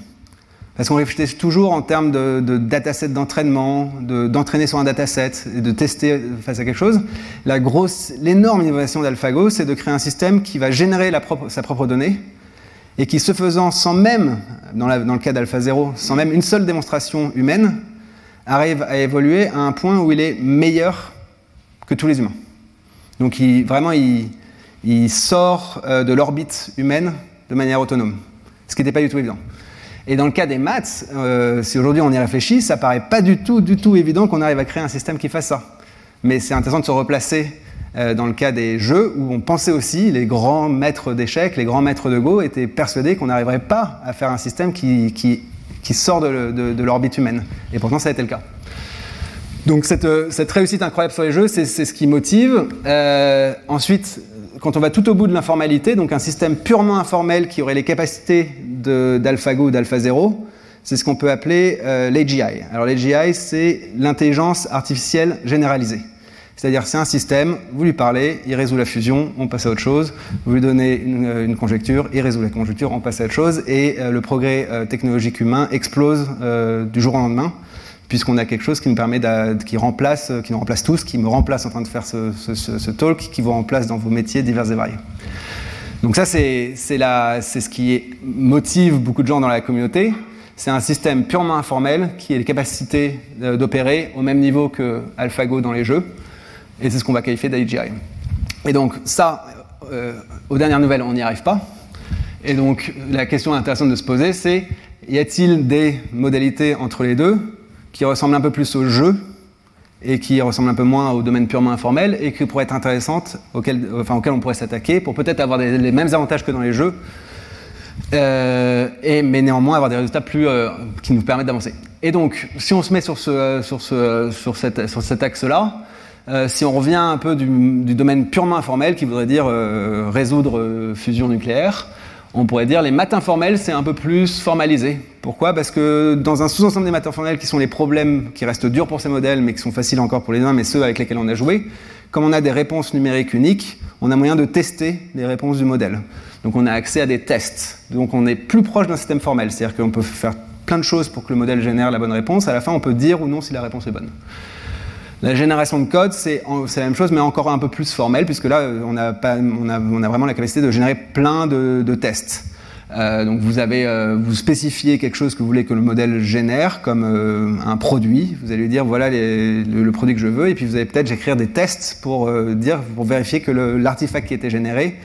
Parce qu'on réfléchissait toujours en termes de, de dataset d'entraînement, d'entraîner sur un dataset et de tester face à quelque chose. La grosse, l'énorme innovation d'AlphaGo, c'est de créer un système qui va générer sa propre donnée et qui, se faisant sans même, dans, le cas d'AlphaZero, sans même une seule démonstration humaine, arrive à évoluer à un point où il est meilleur que tous les humains. Donc vraiment, il, il sort euh, de l'orbite humaine de manière autonome, ce qui n'était pas du tout évident. Et dans le cas des maths, euh, si aujourd'hui on y réfléchit, ça paraît pas du tout, du tout évident qu'on arrive à créer un système qui fasse ça. Mais c'est intéressant de se replacer euh, dans le cas des jeux où on pensait aussi, les grands maîtres d'échecs, les grands maîtres de Go étaient persuadés qu'on n'arriverait pas à faire un système qui, sort de, l'orbite humaine. Et pourtant ça a été le cas. Donc cette, réussite incroyable sur les jeux, c'est ce qui motive. Ensuite, quand on va tout au bout de l'informalité, donc un système purement informel qui aurait les capacités d'AlphaGo ou d'AlphaZero, c'est ce qu'on peut appeler euh, l'AGI. Alors l'AGI, c'est l'intelligence artificielle généralisée. C'est-à-dire c'est un système, vous lui parlez, il résout la fusion, on passe à autre chose. Vous lui donnez une, euh, conjecture, il résout la conjecture, on passe à autre chose. Et euh, le progrès technologique humain explose du jour au lendemain puisqu'on a quelque chose qui nous permet qui remplace, qui nous remplace tous, qui me remplace en train de faire ce, talk, qui vous remplace dans vos métiers divers et variés. Donc ça, c'est ce qui motive beaucoup de gens dans la communauté. C'est un système purement informel qui a les capacités d'opérer au même niveau que AlphaGo dans les jeux. Et c'est ce qu'on va qualifier d'AGI. Et donc ça, euh, aux dernières nouvelles, on n'y arrive pas. Et donc la question intéressante de se poser, c'est y a-t-il des modalités entre les deux? Qui ressemble un peu plus au jeu et qui ressemble un peu moins au domaine purement informel et qui pourrait être intéressante, auquel, enfin, auquel on pourrait s'attaquer pour peut-être avoir les mêmes avantages que dans les jeux, euh, et, mais néanmoins avoir des résultats plus, euh, qui nous permettent d'avancer. Et donc, si on se met sur, ce, sur, ce, sur, cette, sur cet axe-là, euh, si on revient un peu du, domaine purement informel, qui voudrait dire euh, résoudre euh, fusion nucléaire, on pourrait dire les maths informels, c'est un peu plus formalisé. Pourquoi? Parce que dans un sous-ensemble des maths informels, qui sont les problèmes qui restent durs pour ces modèles, mais qui sont faciles encore pour les uns, mais ceux avec lesquels on a joué, comme on a des réponses numériques uniques, on a moyen de tester les réponses du modèle. Donc on a accès à des tests. Donc on est plus proche d'un système formel, c'est-à-dire qu'on peut faire plein de choses pour que le modèle génère la bonne réponse. À la fin, on peut dire ou non si la réponse est bonne. La génération de code, c'est la même chose, mais encore un peu plus formelle, puisque là, on a, pas, on a, a vraiment la capacité de générer plein de, tests. Euh, donc vous avez, euh, vous spécifiez quelque chose que vous voulez que le modèle génère comme euh, un produit. Vous allez lui dire voilà le, produit que je veux, et puis vous allez peut-être écrire des tests pour euh, dire, pour vérifier que l'artefact qui était généré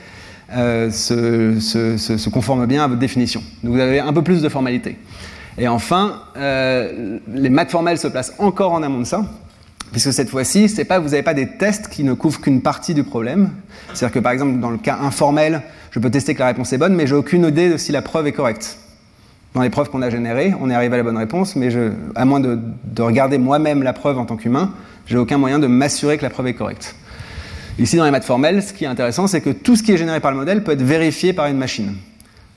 euh, se, se, se, conforme bien à votre définition. Donc vous avez un peu plus de formalité. Et enfin, les maths formelles se placent encore en amont de ça. Puisque cette fois-ci, vous n'avez pas des tests qui ne couvrent qu'une partie du problème. C'est-à-dire que par exemple, dans le cas informel, je peux tester que la réponse est bonne, mais j'ai aucune idée de si la preuve est correcte. Dans les preuves qu'on a générées, on est arrivé à la bonne réponse, mais à moins de, de regarder moi-même la preuve en tant qu'humain, j'ai aucun moyen de m'assurer que la preuve est correcte. Ici, dans les maths formelles, ce qui est intéressant, c'est que tout ce qui est généré par le modèle peut être vérifié par une machine.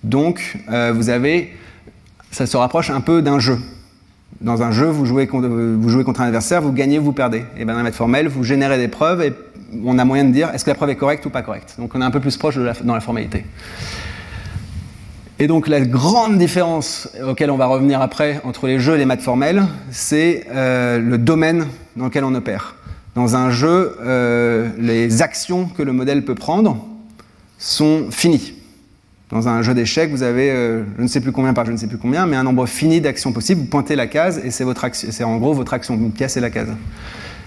Donc, euh, vous avez, ça se rapproche un peu d'un jeu dans un jeu, vous jouez, contre, un adversaire, vous gagnez ou vous perdez. Et bien dans la maths formelle, vous générez des preuves et on a moyen de dire est-ce que la preuve est correcte ou pas correcte? Donc on est un peu plus proche dans la formalité. Et donc la grande différence auquel on va revenir après entre les jeux et les maths formelles, c'est euh, le domaine dans lequel on opère. Dans un jeu, euh, les actions que le modèle peut prendre sont finies. Dans un jeu d'échecs, vous avez euh, je ne sais plus combien par je ne sais plus combien, mais un nombre fini d'actions possibles. Vous pointez la case et c'est en gros votre action. Une pièce la case.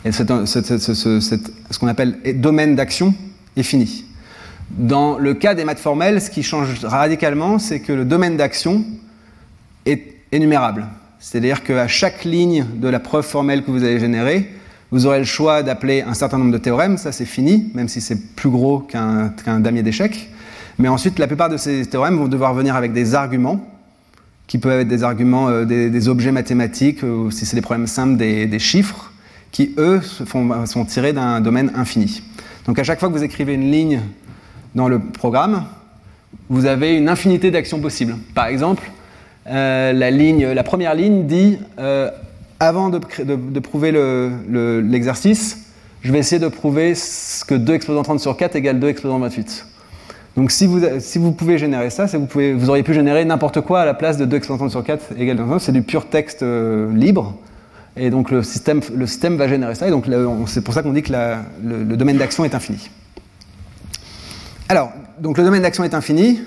Et ce, qu'on appelle domaine d'action est fini. Dans le cas des maths formelles, ce qui change radicalement, c'est que le domaine d'action est énumérable. C'est-à-dire qu'à chaque ligne de la preuve formelle que vous allez générer, vous aurez le choix d'appeler un certain nombre de théorèmes, ça c'est fini, même si c'est plus gros qu'un qu damier d'échecs. Mais ensuite, la plupart de ces théorèmes vont devoir venir avec des arguments, qui peuvent être des arguments, euh, des, objets mathématiques, ou si c'est des problèmes simples, des, chiffres, qui eux sont tirés d'un domaine infini. Donc à chaque fois que vous écrivez une ligne dans le programme, vous avez une infinité d'actions possibles. Par exemple, euh, la, ligne, la première ligne dit euh, avant de, prouver l'exercice, le, le, je vais essayer de prouver que 2 exposant 30 sur 4 égale 2 exposant 28. Donc si vous, pouvez générer ça, vous, auriez pu générer n'importe quoi à la place de 2 exposant 30 sur 4 égale 2 C'est du pur texte euh, libre. Et donc le système, va générer ça. Et donc c'est pour ça qu'on dit que le, domaine d'action est infini. Alors, donc le domaine d'action est infini.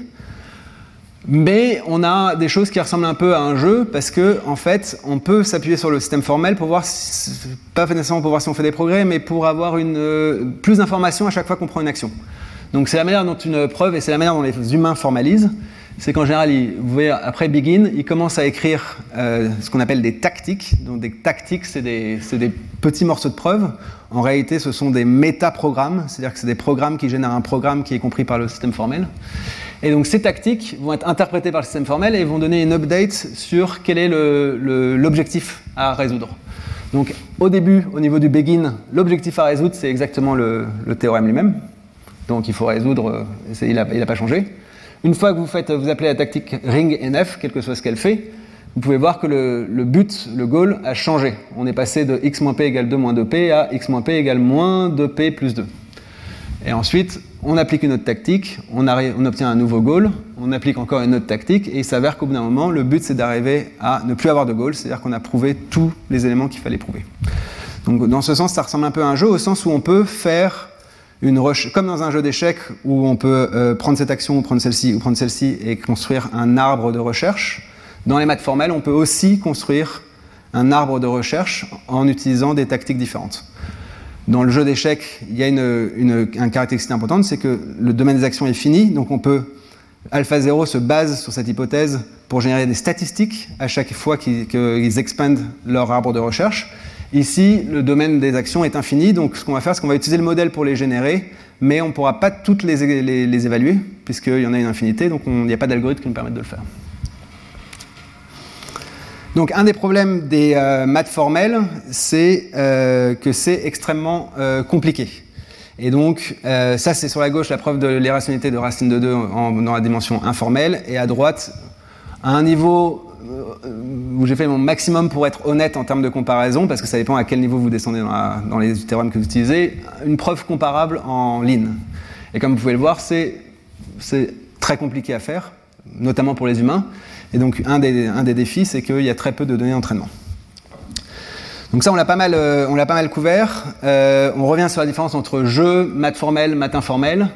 Mais on a des choses qui ressemblent un peu à un jeu parce que en fait, on peut s'appuyer sur le système formel pour voir, si, pas nécessairement pour voir si on fait des progrès, mais pour avoir euh, plus d'informations à chaque fois qu'on prend une action. Donc c'est la manière dont une preuve et c'est la manière dont les humains formalisent. C'est qu'en général, vous voyez, après Begin, ils commencent à écrire euh, ce qu'on appelle des tactiques. Donc des tactiques, c'est des, petits morceaux de preuve. En réalité, ce sont des métaprogrammes, c'est-à-dire que c'est des programmes qui génèrent un programme qui est compris par le système formel. Et donc ces tactiques vont être interprétées par le système formel et vont donner une update sur quel est l'objectif à résoudre. Donc au début, au niveau du begin, l'objectif à résoudre, c'est exactement le théorème lui-même. Donc il faut résoudre, il n'a il a pas changé. Une fois que vous, faites, vous appelez la tactique ring NF, quel que soit ce qu'elle fait, vous pouvez voir que le, but, le goal, a changé. On est passé de x p égale 2 moins 2p à x p égale moins 2p plus 2. Et ensuite, on applique une autre tactique, on, on, obtient un nouveau goal, on applique encore une autre tactique, et il s'avère qu'au bout d'un moment, le but c'est d'arriver à ne plus avoir de goal, c'est-à-dire qu'on a prouvé tous les éléments qu'il fallait prouver. Donc dans ce sens, ça ressemble un peu à un jeu, au sens où on peut faire comme dans un jeu d'échecs où on peut euh, prendre cette action ou prendre celle-ci ou prendre celle-ci et construire un arbre de recherche. Dans les maths formelles, on peut aussi construire un arbre de recherche en utilisant des tactiques différentes. Dans le jeu d'échecs, il y a une, caractéristique importante, c'est que le domaine des actions est fini, donc on peut Alpha 0 se base sur cette hypothèse pour générer des statistiques à chaque fois qu'ils qu expandent leur arbre de recherche. Ici, le domaine des actions est infini, donc ce qu'on va faire, c'est qu'on va utiliser le modèle pour les générer, mais on ne pourra pas toutes les, évaluer, puisqu'il y en a une infinité, donc il n'y a pas d'algorithme qui nous permette de le faire. Donc un des problèmes des euh, maths formelles, c'est euh, que c'est extrêmement euh, compliqué. Et donc ça c'est sur la gauche la preuve de l'irrationalité de racine de 2 dans la dimension informelle, et à droite, à un niveau où j'ai fait mon maximum pour être honnête en termes de comparaison, parce que ça dépend à quel niveau vous descendez dans, les théorèmes que vous utilisez, une preuve comparable en ligne. Et comme vous pouvez le voir, c'est très compliqué à faire, notamment pour les humains. Et donc un des, défis, c'est qu'il y a très peu de données d'entraînement. Donc ça, on l'a pas mal, euh, couvert. Euh, on revient sur la différence entre jeu, maths formel, maths informel.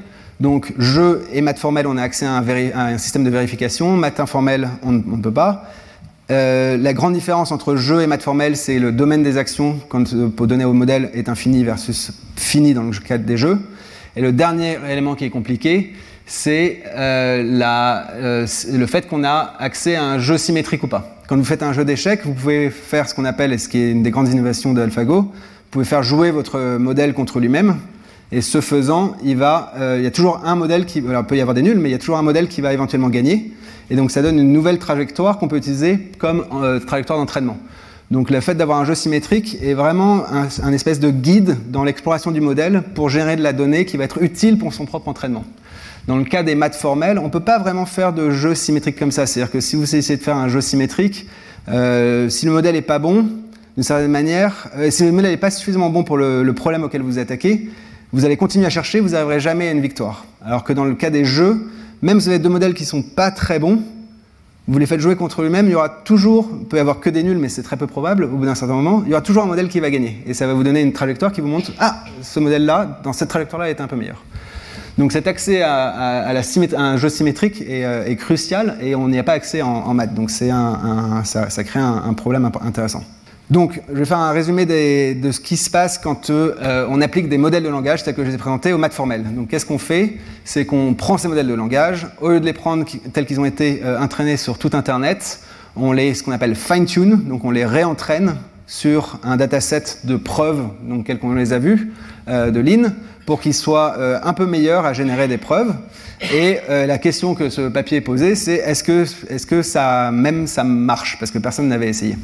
Donc jeu et maths formel, on a accès à un, système de vérification. Maths informel, on ne peut pas. Euh, la grande différence entre jeu et maths formel, c'est le domaine des actions, quand pour donner au modèle est infini versus fini dans le cadre des jeux. Et le dernier élément qui est compliqué, c'est euh, euh, le fait qu'on a accès à un jeu symétrique ou pas. Quand vous faites un jeu d'échecs, vous pouvez faire ce qu'on appelle, et ce qui est une des grandes innovations de AlphaGo, vous pouvez faire jouer votre modèle contre lui-même. Et ce faisant, euh, il y a toujours un modèle qui. Alors, peut y avoir des nuls, mais il y a toujours un modèle qui va éventuellement gagner. Et donc, ça donne une nouvelle trajectoire qu'on peut utiliser comme trajectoire d'entraînement. Donc, le fait d'avoir un jeu symétrique est vraiment un, espèce de guide dans l'exploration du modèle pour générer de la donnée qui va être utile pour son propre entraînement. Dans le cas des maths formels, on ne peut pas vraiment faire de jeu symétrique comme ça. C'est-à-dire que si vous essayez de faire un jeu symétrique, euh, si le modèle n'est pas bon, d'une certaine manière, euh, si le modèle n'est pas suffisamment bon pour le, problème auquel vous attaquez, vous allez continuer à chercher, vous n'arriverez jamais à une victoire. Alors que dans le cas des jeux, même si vous avez deux modèles qui ne sont pas très bons, vous les faites jouer contre lui-même, il y aura toujours, il peut y avoir que des nuls, mais c'est très peu probable, au bout d'un certain moment, il y aura toujours un modèle qui va gagner. Et ça va vous donner une trajectoire qui vous montre, ah, ce modèle-là, dans cette trajectoire-là, est un peu meilleur. Donc cet accès à, un jeu symétrique euh, est, crucial et on n'y a pas accès en, maths. Donc ça, crée un, problème intéressant. Donc, je vais faire un résumé de ce qui se passe quand euh, on applique des modèles de langage tels que je les ai présentés aux maths formels. Donc, qu'est-ce qu'on fait? C'est qu'on prend ces modèles de langage, au lieu de les prendre tels qu'ils ont été euh, entraînés sur tout Internet, on les, ce qu'on appelle fine-tune, donc on les réentraîne sur un dataset de preuves, donc tel qu'on les a vus, de Lean, pour qu'il soit euh, un peu meilleur à générer des preuves. Et euh, la question que ce papier posait, c'est est-ce que, est que ça, même ça marche? Parce que personne n'avait essayé.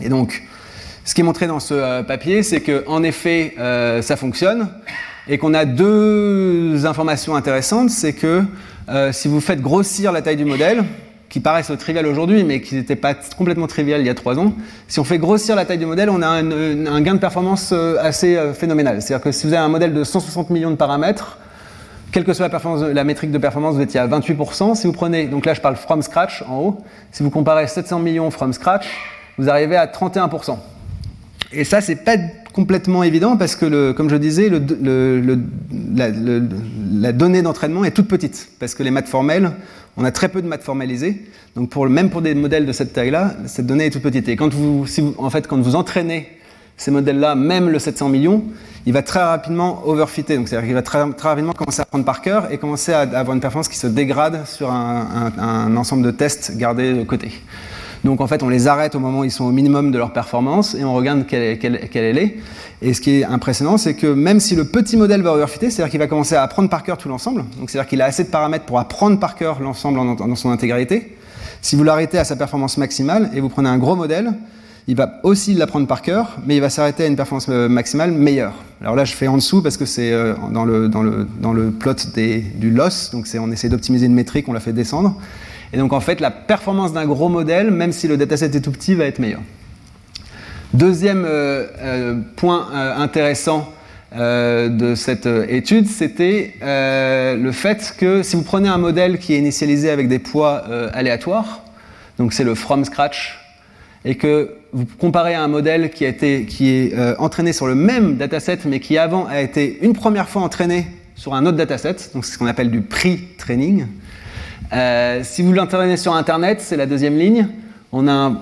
Et donc, ce qui est montré dans ce euh, papier, c'est qu'en effet, ça fonctionne et qu'on a deux informations intéressantes. C'est que si vous faites grossir la taille du modèle, qui paraissent triviales aujourd'hui, mais qui n'étaient pas complètement triviales il y a trois ans, si on fait grossir la taille du modèle, on a un, gain de performance euh, assez euh, phénoménal. C'est-à-dire que si vous avez un modèle de 160 millions de paramètres, quelle que soit la, la métrique de performance, vous étiez à 28%. Si vous prenez, donc là je parle from scratch en haut, si vous comparez 700 millions from scratch, vous arrivez à 31%. Et ça, c'est pas complètement évident parce que, le, comme je disais, le, la, donnée d'entraînement est toute petite. Parce que les maths formelles, on a très peu de maths formalisées. Donc même pour des modèles de cette taille-là, cette donnée est toute petite. Et quand vous, en fait, quand vous entraînez ces modèles-là, même le 700 millions, il va très rapidement overfitter. Donc c'est-à-dire qu'il va très, rapidement commencer à prendre par cœur et commencer à, avoir une performance qui se dégrade sur un ensemble de tests gardés de côté. Donc en fait, on les arrête au moment où ils sont au minimum de leur performance et on regarde quelle, elle est. Et ce qui est impressionnant, c'est que même si le petit modèle va overfitter, c'est-à-dire qu'il va commencer à apprendre par cœur tout l'ensemble, donc c'est-à-dire qu'il a assez de paramètres pour apprendre par cœur l'ensemble dans son intégralité, si vous l'arrêtez à sa performance maximale et vous prenez un gros modèle, il va aussi l'apprendre par cœur, mais il va s'arrêter à une performance euh, maximale meilleure. Alors là, je fais en dessous parce que c'est euh, dans le, dans, le, dans le plot du loss, donc on essaie d'optimiser une métrique, on la fait descendre. Et donc en fait, la performance d'un gros modèle, même si le dataset est tout petit, va être meilleure. Deuxième euh, euh, point euh, intéressant de cette étude, c'était le fait que si vous prenez un modèle qui est initialisé avec des poids aléatoires, donc c'est le from scratch, et que vous comparez à un modèle qui, a été, qui est entraîné sur le même dataset, mais qui avant a été une première fois entraîné sur un autre dataset, donc c'est ce qu'on appelle du pre-training, euh, si vous l'entraînez sur Internet, c'est la deuxième ligne. On a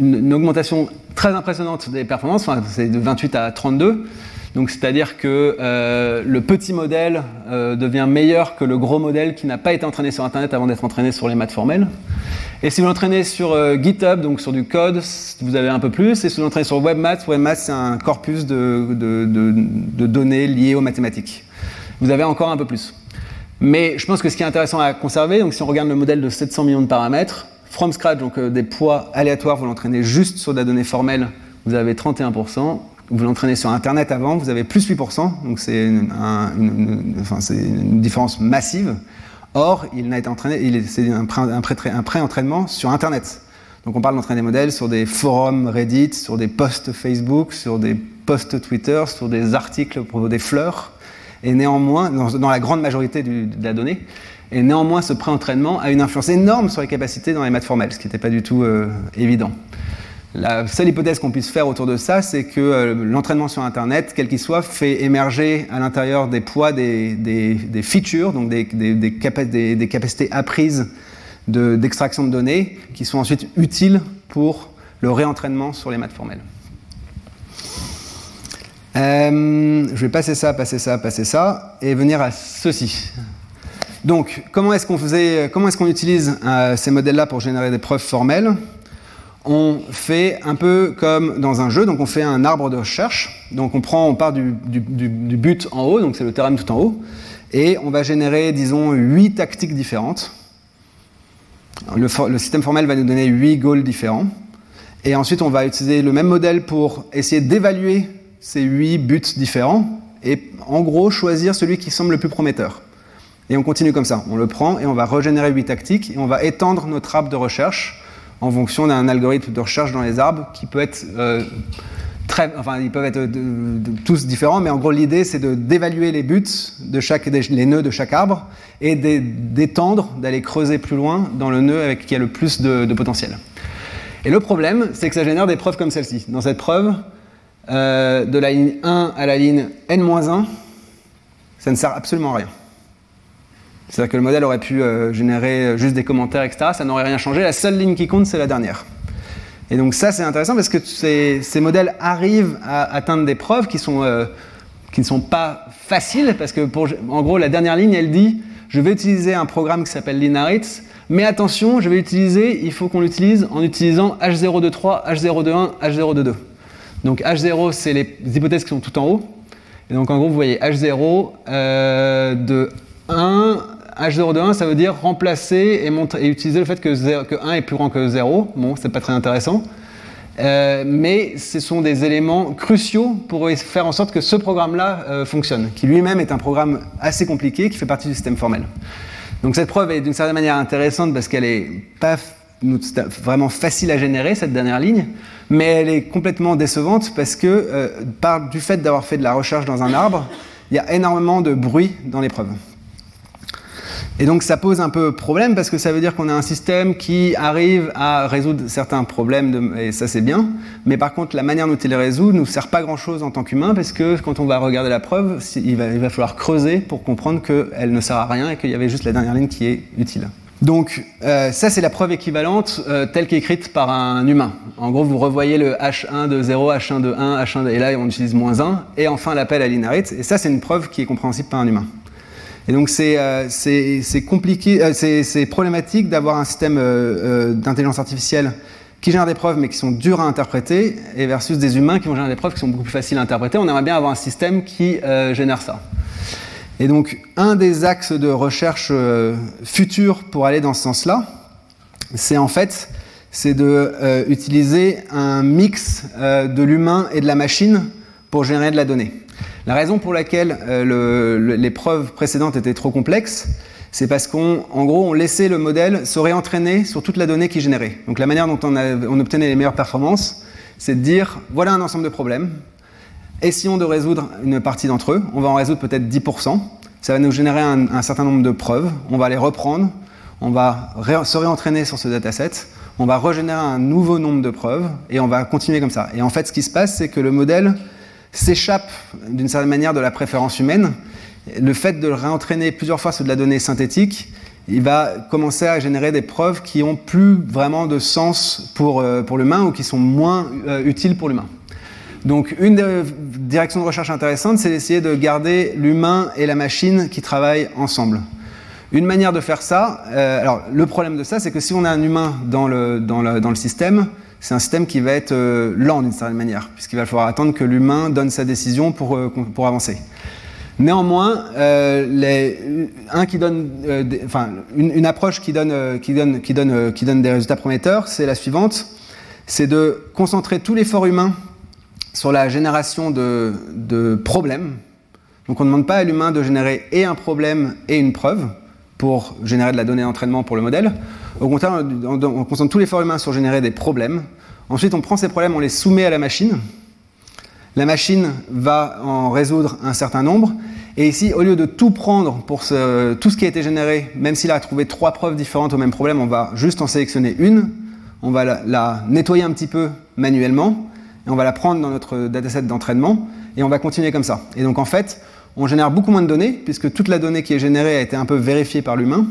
une, augmentation très impressionnante des performances, c'est de 28 à 32. Donc c'est-à-dire que euh, le petit modèle euh, devient meilleur que le gros modèle qui n'a pas été entraîné sur Internet avant d'être entraîné sur les maths formelles. Et si vous l'entraînez sur GitHub, donc sur du code, vous avez un peu plus. Et si vous l'entraînez sur WebMath, WebMath c'est un corpus de, données liées aux mathématiques. Vous avez encore un peu plus. Mais je pense que ce qui est intéressant à conserver, donc si on regarde le modèle de 700 millions de paramètres, from scratch, donc des poids aléatoires, vous l'entraînez juste sur de la donnée formelle, vous avez 31% vous l'entraînez sur Internet avant, vous avez plus 8%, donc c'est une, différence massive. Or, il n'a été entraîné, c'est un, un pré-entraînement sur Internet. Donc on parle d'entraîner des modèles sur des forums Reddit, sur des posts Facebook, sur des posts Twitter, sur des articles pour des fleurs. Et néanmoins, dans, la grande majorité de la donnée, et néanmoins ce pré-entraînement a une influence énorme sur les capacités dans les maths formelles, ce qui n'était pas du tout euh, évident. La seule hypothèse qu'on puisse faire autour de ça, c'est que euh, l'entraînement sur Internet, quel qu'il soit, fait émerger à l'intérieur des poids des, des, features, donc des, des, capacités apprises d'extraction de, données, qui sont ensuite utiles pour le réentraînement sur les maths formelles. Euh, je vais passer ça, passer ça, passer ça, et venir à ceci. Donc, comment est-ce qu'on qu'on utilise euh, ces modèles-là pour générer des preuves formelles? On fait un peu comme dans un jeu, donc on fait un arbre de recherche. Donc on part du, but en haut, donc c'est le théorème tout en haut, et on va générer, disons, huit tactiques différentes. Le, système formel va nous donner huit goals différents. Et ensuite, on va utiliser le même modèle pour essayer d'évaluer ces huit buts différents et en gros choisir celui qui semble le plus prometteur. Et on continue comme ça. On le prend et on va régénérer huit tactiques et on va étendre notre arbre de recherche en fonction d'un algorithme de recherche dans les arbres qui peut être euh, très, enfin ils peuvent être tous différents, mais en gros l'idée c'est de d'évaluer les buts de chaque, les nœuds de chaque arbre et d'étendre, d'aller creuser plus loin dans le nœud avec qui a le plus de, potentiel. Et le problème, c'est que ça génère des preuves comme celle-ci. Dans cette preuve, euh, de la ligne 1 à la ligne n-1, ça ne sert absolument à rien. C'est-à-dire que le modèle aurait pu euh, générer juste des commentaires, etc. Ça n'aurait rien changé. La seule ligne qui compte, c'est la dernière. Et donc ça, c'est intéressant parce que ces, modèles arrivent à atteindre des preuves qui, euh, ne sont pas faciles, parce que, en gros, la dernière ligne, elle dit, je vais utiliser un programme qui s'appelle Linaritz, mais attention, je vais l'utiliser, il faut qu'on l'utilise en utilisant H023, H021, H022. Donc H0, c'est les hypothèses qui sont tout en haut. Et donc en gros, vous voyez H0 de 1 H0 de 1, ça veut dire remplacer et, utiliser le fait que, que, 1 est plus grand que 0. Bon, c'est pas très intéressant. Euh, mais ce sont des éléments cruciaux pour faire en sorte que ce programme-là euh, fonctionne, qui lui-même est un programme assez compliqué, qui fait partie du système formel. Donc cette preuve est d'une certaine manière intéressante parce qu'elle est pas vraiment facile à générer, cette dernière ligne, mais elle est complètement décevante parce que, euh, du fait d'avoir fait de la recherche dans un arbre, il y a énormément de bruit dans les preuves. Et donc ça pose un peu problème parce que ça veut dire qu'on a un système qui arrive à résoudre certains problèmes, et ça c'est bien, mais par contre la manière dont il les résout ne nous sert pas grand-chose en tant qu'humain parce que quand on va regarder la preuve, il va, il va falloir creuser pour comprendre qu'elle ne sert à rien et qu'il y avait juste la dernière ligne qui est utile. Donc euh, ça c'est la preuve équivalente euh, telle qu'écrite par un humain. En gros vous revoyez le H1 de 0, H1 de 1, H1 de... et là on utilise moins 1, et enfin l'appel à l'inarit, et ça c'est une preuve qui est compréhensible par un humain. Et donc c'est euh, compliqué, c'est problématique d'avoir un système d'intelligence artificielle qui génère des preuves mais qui sont dures à interpréter et versus des humains qui vont générer des preuves qui sont beaucoup plus faciles à interpréter. On aimerait bien avoir un système qui génère ça. Et donc un des axes de recherche futurs pour aller dans ce sens-là, c'est en fait c'est de utiliser un mix de l'humain et de la machine pour générer de la donnée. La raison pour laquelle euh, les preuves précédentes étaient trop complexes, c'est parce qu'en gros, on laissait le modèle se réentraîner sur toute la donnée qu'il générait. Donc la manière dont on, obtenait les meilleures performances, c'est de dire, voilà un ensemble de problèmes, essayons de résoudre une partie d'entre eux, on va en résoudre peut-être 10%, ça va nous générer un, certain nombre de preuves, on va les reprendre, on va se réentraîner sur ce dataset, on va régénérer un nouveau nombre de preuves, et on va continuer comme ça. Et en fait, ce qui se passe, c'est que le modèle s'échappe d'une certaine manière de la préférence humaine. Le fait de le réentraîner plusieurs fois sur de la donnée synthétique, il va commencer à générer des preuves qui ont plus vraiment de sens pour, euh, pour l'humain ou qui sont moins euh, utiles pour l'humain. Donc une direction de recherche intéressante, c'est d'essayer de garder l'humain et la machine qui travaillent ensemble. Une manière de faire ça, euh, alors le problème de ça, c'est que si on a un humain dans le, dans le, dans le système, c'est un système qui va être euh, lent d'une certaine manière, puisqu'il va falloir attendre que l'humain donne sa décision pour, euh, pour avancer. Néanmoins, un qui donne, enfin, une, une, approche qui donne, qui donne, qui donne, qui donne des résultats prometteurs, c'est la suivante c'est de concentrer tout l'effort humain sur la génération de, problèmes. Donc on ne demande pas à l'humain de générer et un problème et une preuve pour générer de la donnée d'entraînement pour le modèle. Au contraire, on, concentre tout l'effort humain sur générer des problèmes. Ensuite, on prend ces problèmes, on les soumet à la machine. La machine va en résoudre un certain nombre. Et ici, au lieu de tout prendre pour ce, tout ce qui a été généré, même s'il a trouvé trois preuves différentes au même problème, on va juste en sélectionner une on va la, nettoyer un petit peu manuellement, on va la prendre dans notre dataset d'entraînement, et on va continuer comme ça. Et donc en fait, on génère beaucoup moins de données, puisque toute la donnée qui est générée a été un peu vérifiée par l'humain,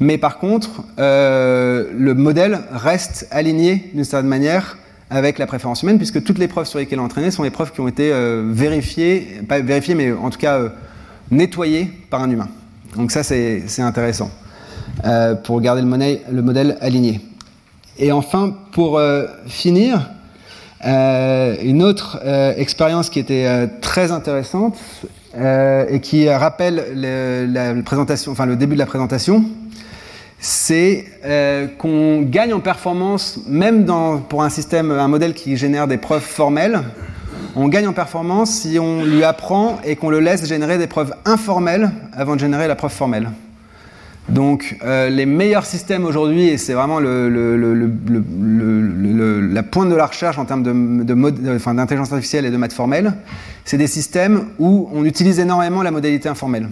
mais par contre, euh, le modèle reste aligné d'une certaine manière avec la préférence humaine, puisque toutes les preuves sur lesquelles on a entraîné sont les preuves qui ont été euh, vérifiées, pas vérifiées, mais en tout cas euh, nettoyées par un humain. Donc ça, c'est intéressant pour garder le modèle aligné. Et enfin, pour finir, euh, une autre euh, expérience qui était très intéressante et qui rappelle le, la présentation, enfin le début de la présentation, c'est qu'on gagne en performance, même pour un système, un modèle qui génère des preuves formelles, on gagne en performance si on lui apprend et qu'on le laisse générer des preuves informelles avant de générer la preuve formelle. Donc euh, les meilleurs systèmes aujourd'hui, et c'est vraiment le, la pointe de la recherche en termes d'intelligence artificielle et de maths formelle, c'est des systèmes où on utilise énormément la modalité informelle.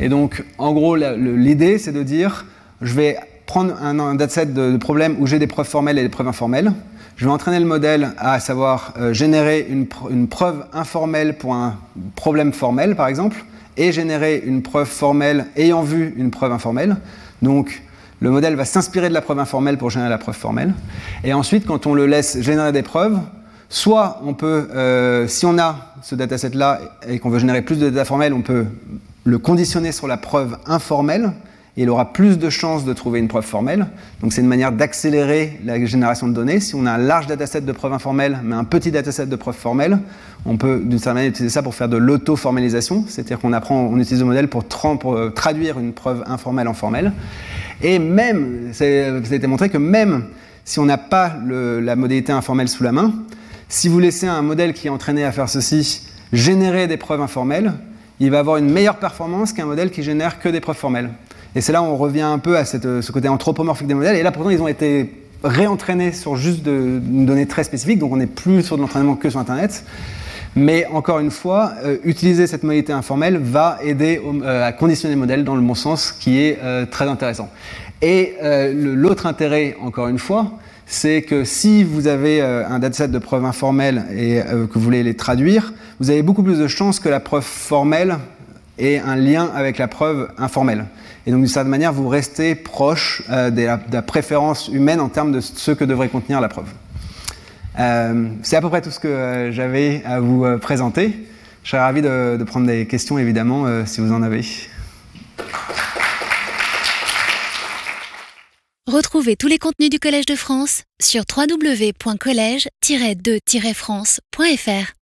Et donc en gros, l'idée c'est de dire, je vais prendre un, dataset de, problèmes où j'ai des preuves formelles et des preuves informelles. Je vais entraîner le modèle à savoir euh, générer une preuve informelle pour un problème formel, par exemple et générer une preuve formelle ayant vu une preuve informelle. Donc, le modèle va s'inspirer de la preuve informelle pour générer la preuve formelle. Et ensuite, quand on le laisse générer des preuves, soit on peut, euh, si on a ce dataset-là et qu'on veut générer plus de data formelle, on peut le conditionner sur la preuve informelle et il aura plus de chances de trouver une preuve formelle. Donc c'est une manière d'accélérer la génération de données. Si on a un large dataset de preuves informelles, mais un petit dataset de preuves formelles, on peut d'une certaine manière utiliser ça pour faire de l'auto-formalisation, c'est-à-dire qu'on apprend, on utilise le modèle pour, euh, traduire une preuve informelle en formelle. Et même, ça a été montré que même si on n'a pas la modalité informelle sous la main, si vous laissez un modèle qui est entraîné à faire ceci générer des preuves informelles, il va avoir une meilleure performance qu'un modèle qui génère que des preuves formelles. Et c'est là où on revient un peu à cette, ce côté anthropomorphique des modèles. Et là, pourtant, ils ont été réentraînés sur juste de, une donnée très spécifique, donc on n'est plus sur de l'entraînement que sur Internet. Mais encore une fois, euh, utiliser cette modalité informelle va aider euh, à conditionner le modèle dans le bon sens, qui est euh, très intéressant. Et l'autre intérêt, encore une fois, c'est que si vous avez un dataset de preuves informelles et que vous voulez les traduire, vous avez beaucoup plus de chances que la preuve formelle ait un lien avec la preuve informelle. Et donc, d'une certaine manière, vous restez proche euh, de, la, préférence humaine en termes de ce que devrait contenir la preuve. Euh, c'est à peu près tout ce que euh, j'avais à vous présenter. Je serais ravi de, prendre des questions, évidemment, si vous en avez. Retrouvez tous les contenus du Collège de France sur www.colège-2-france.fr.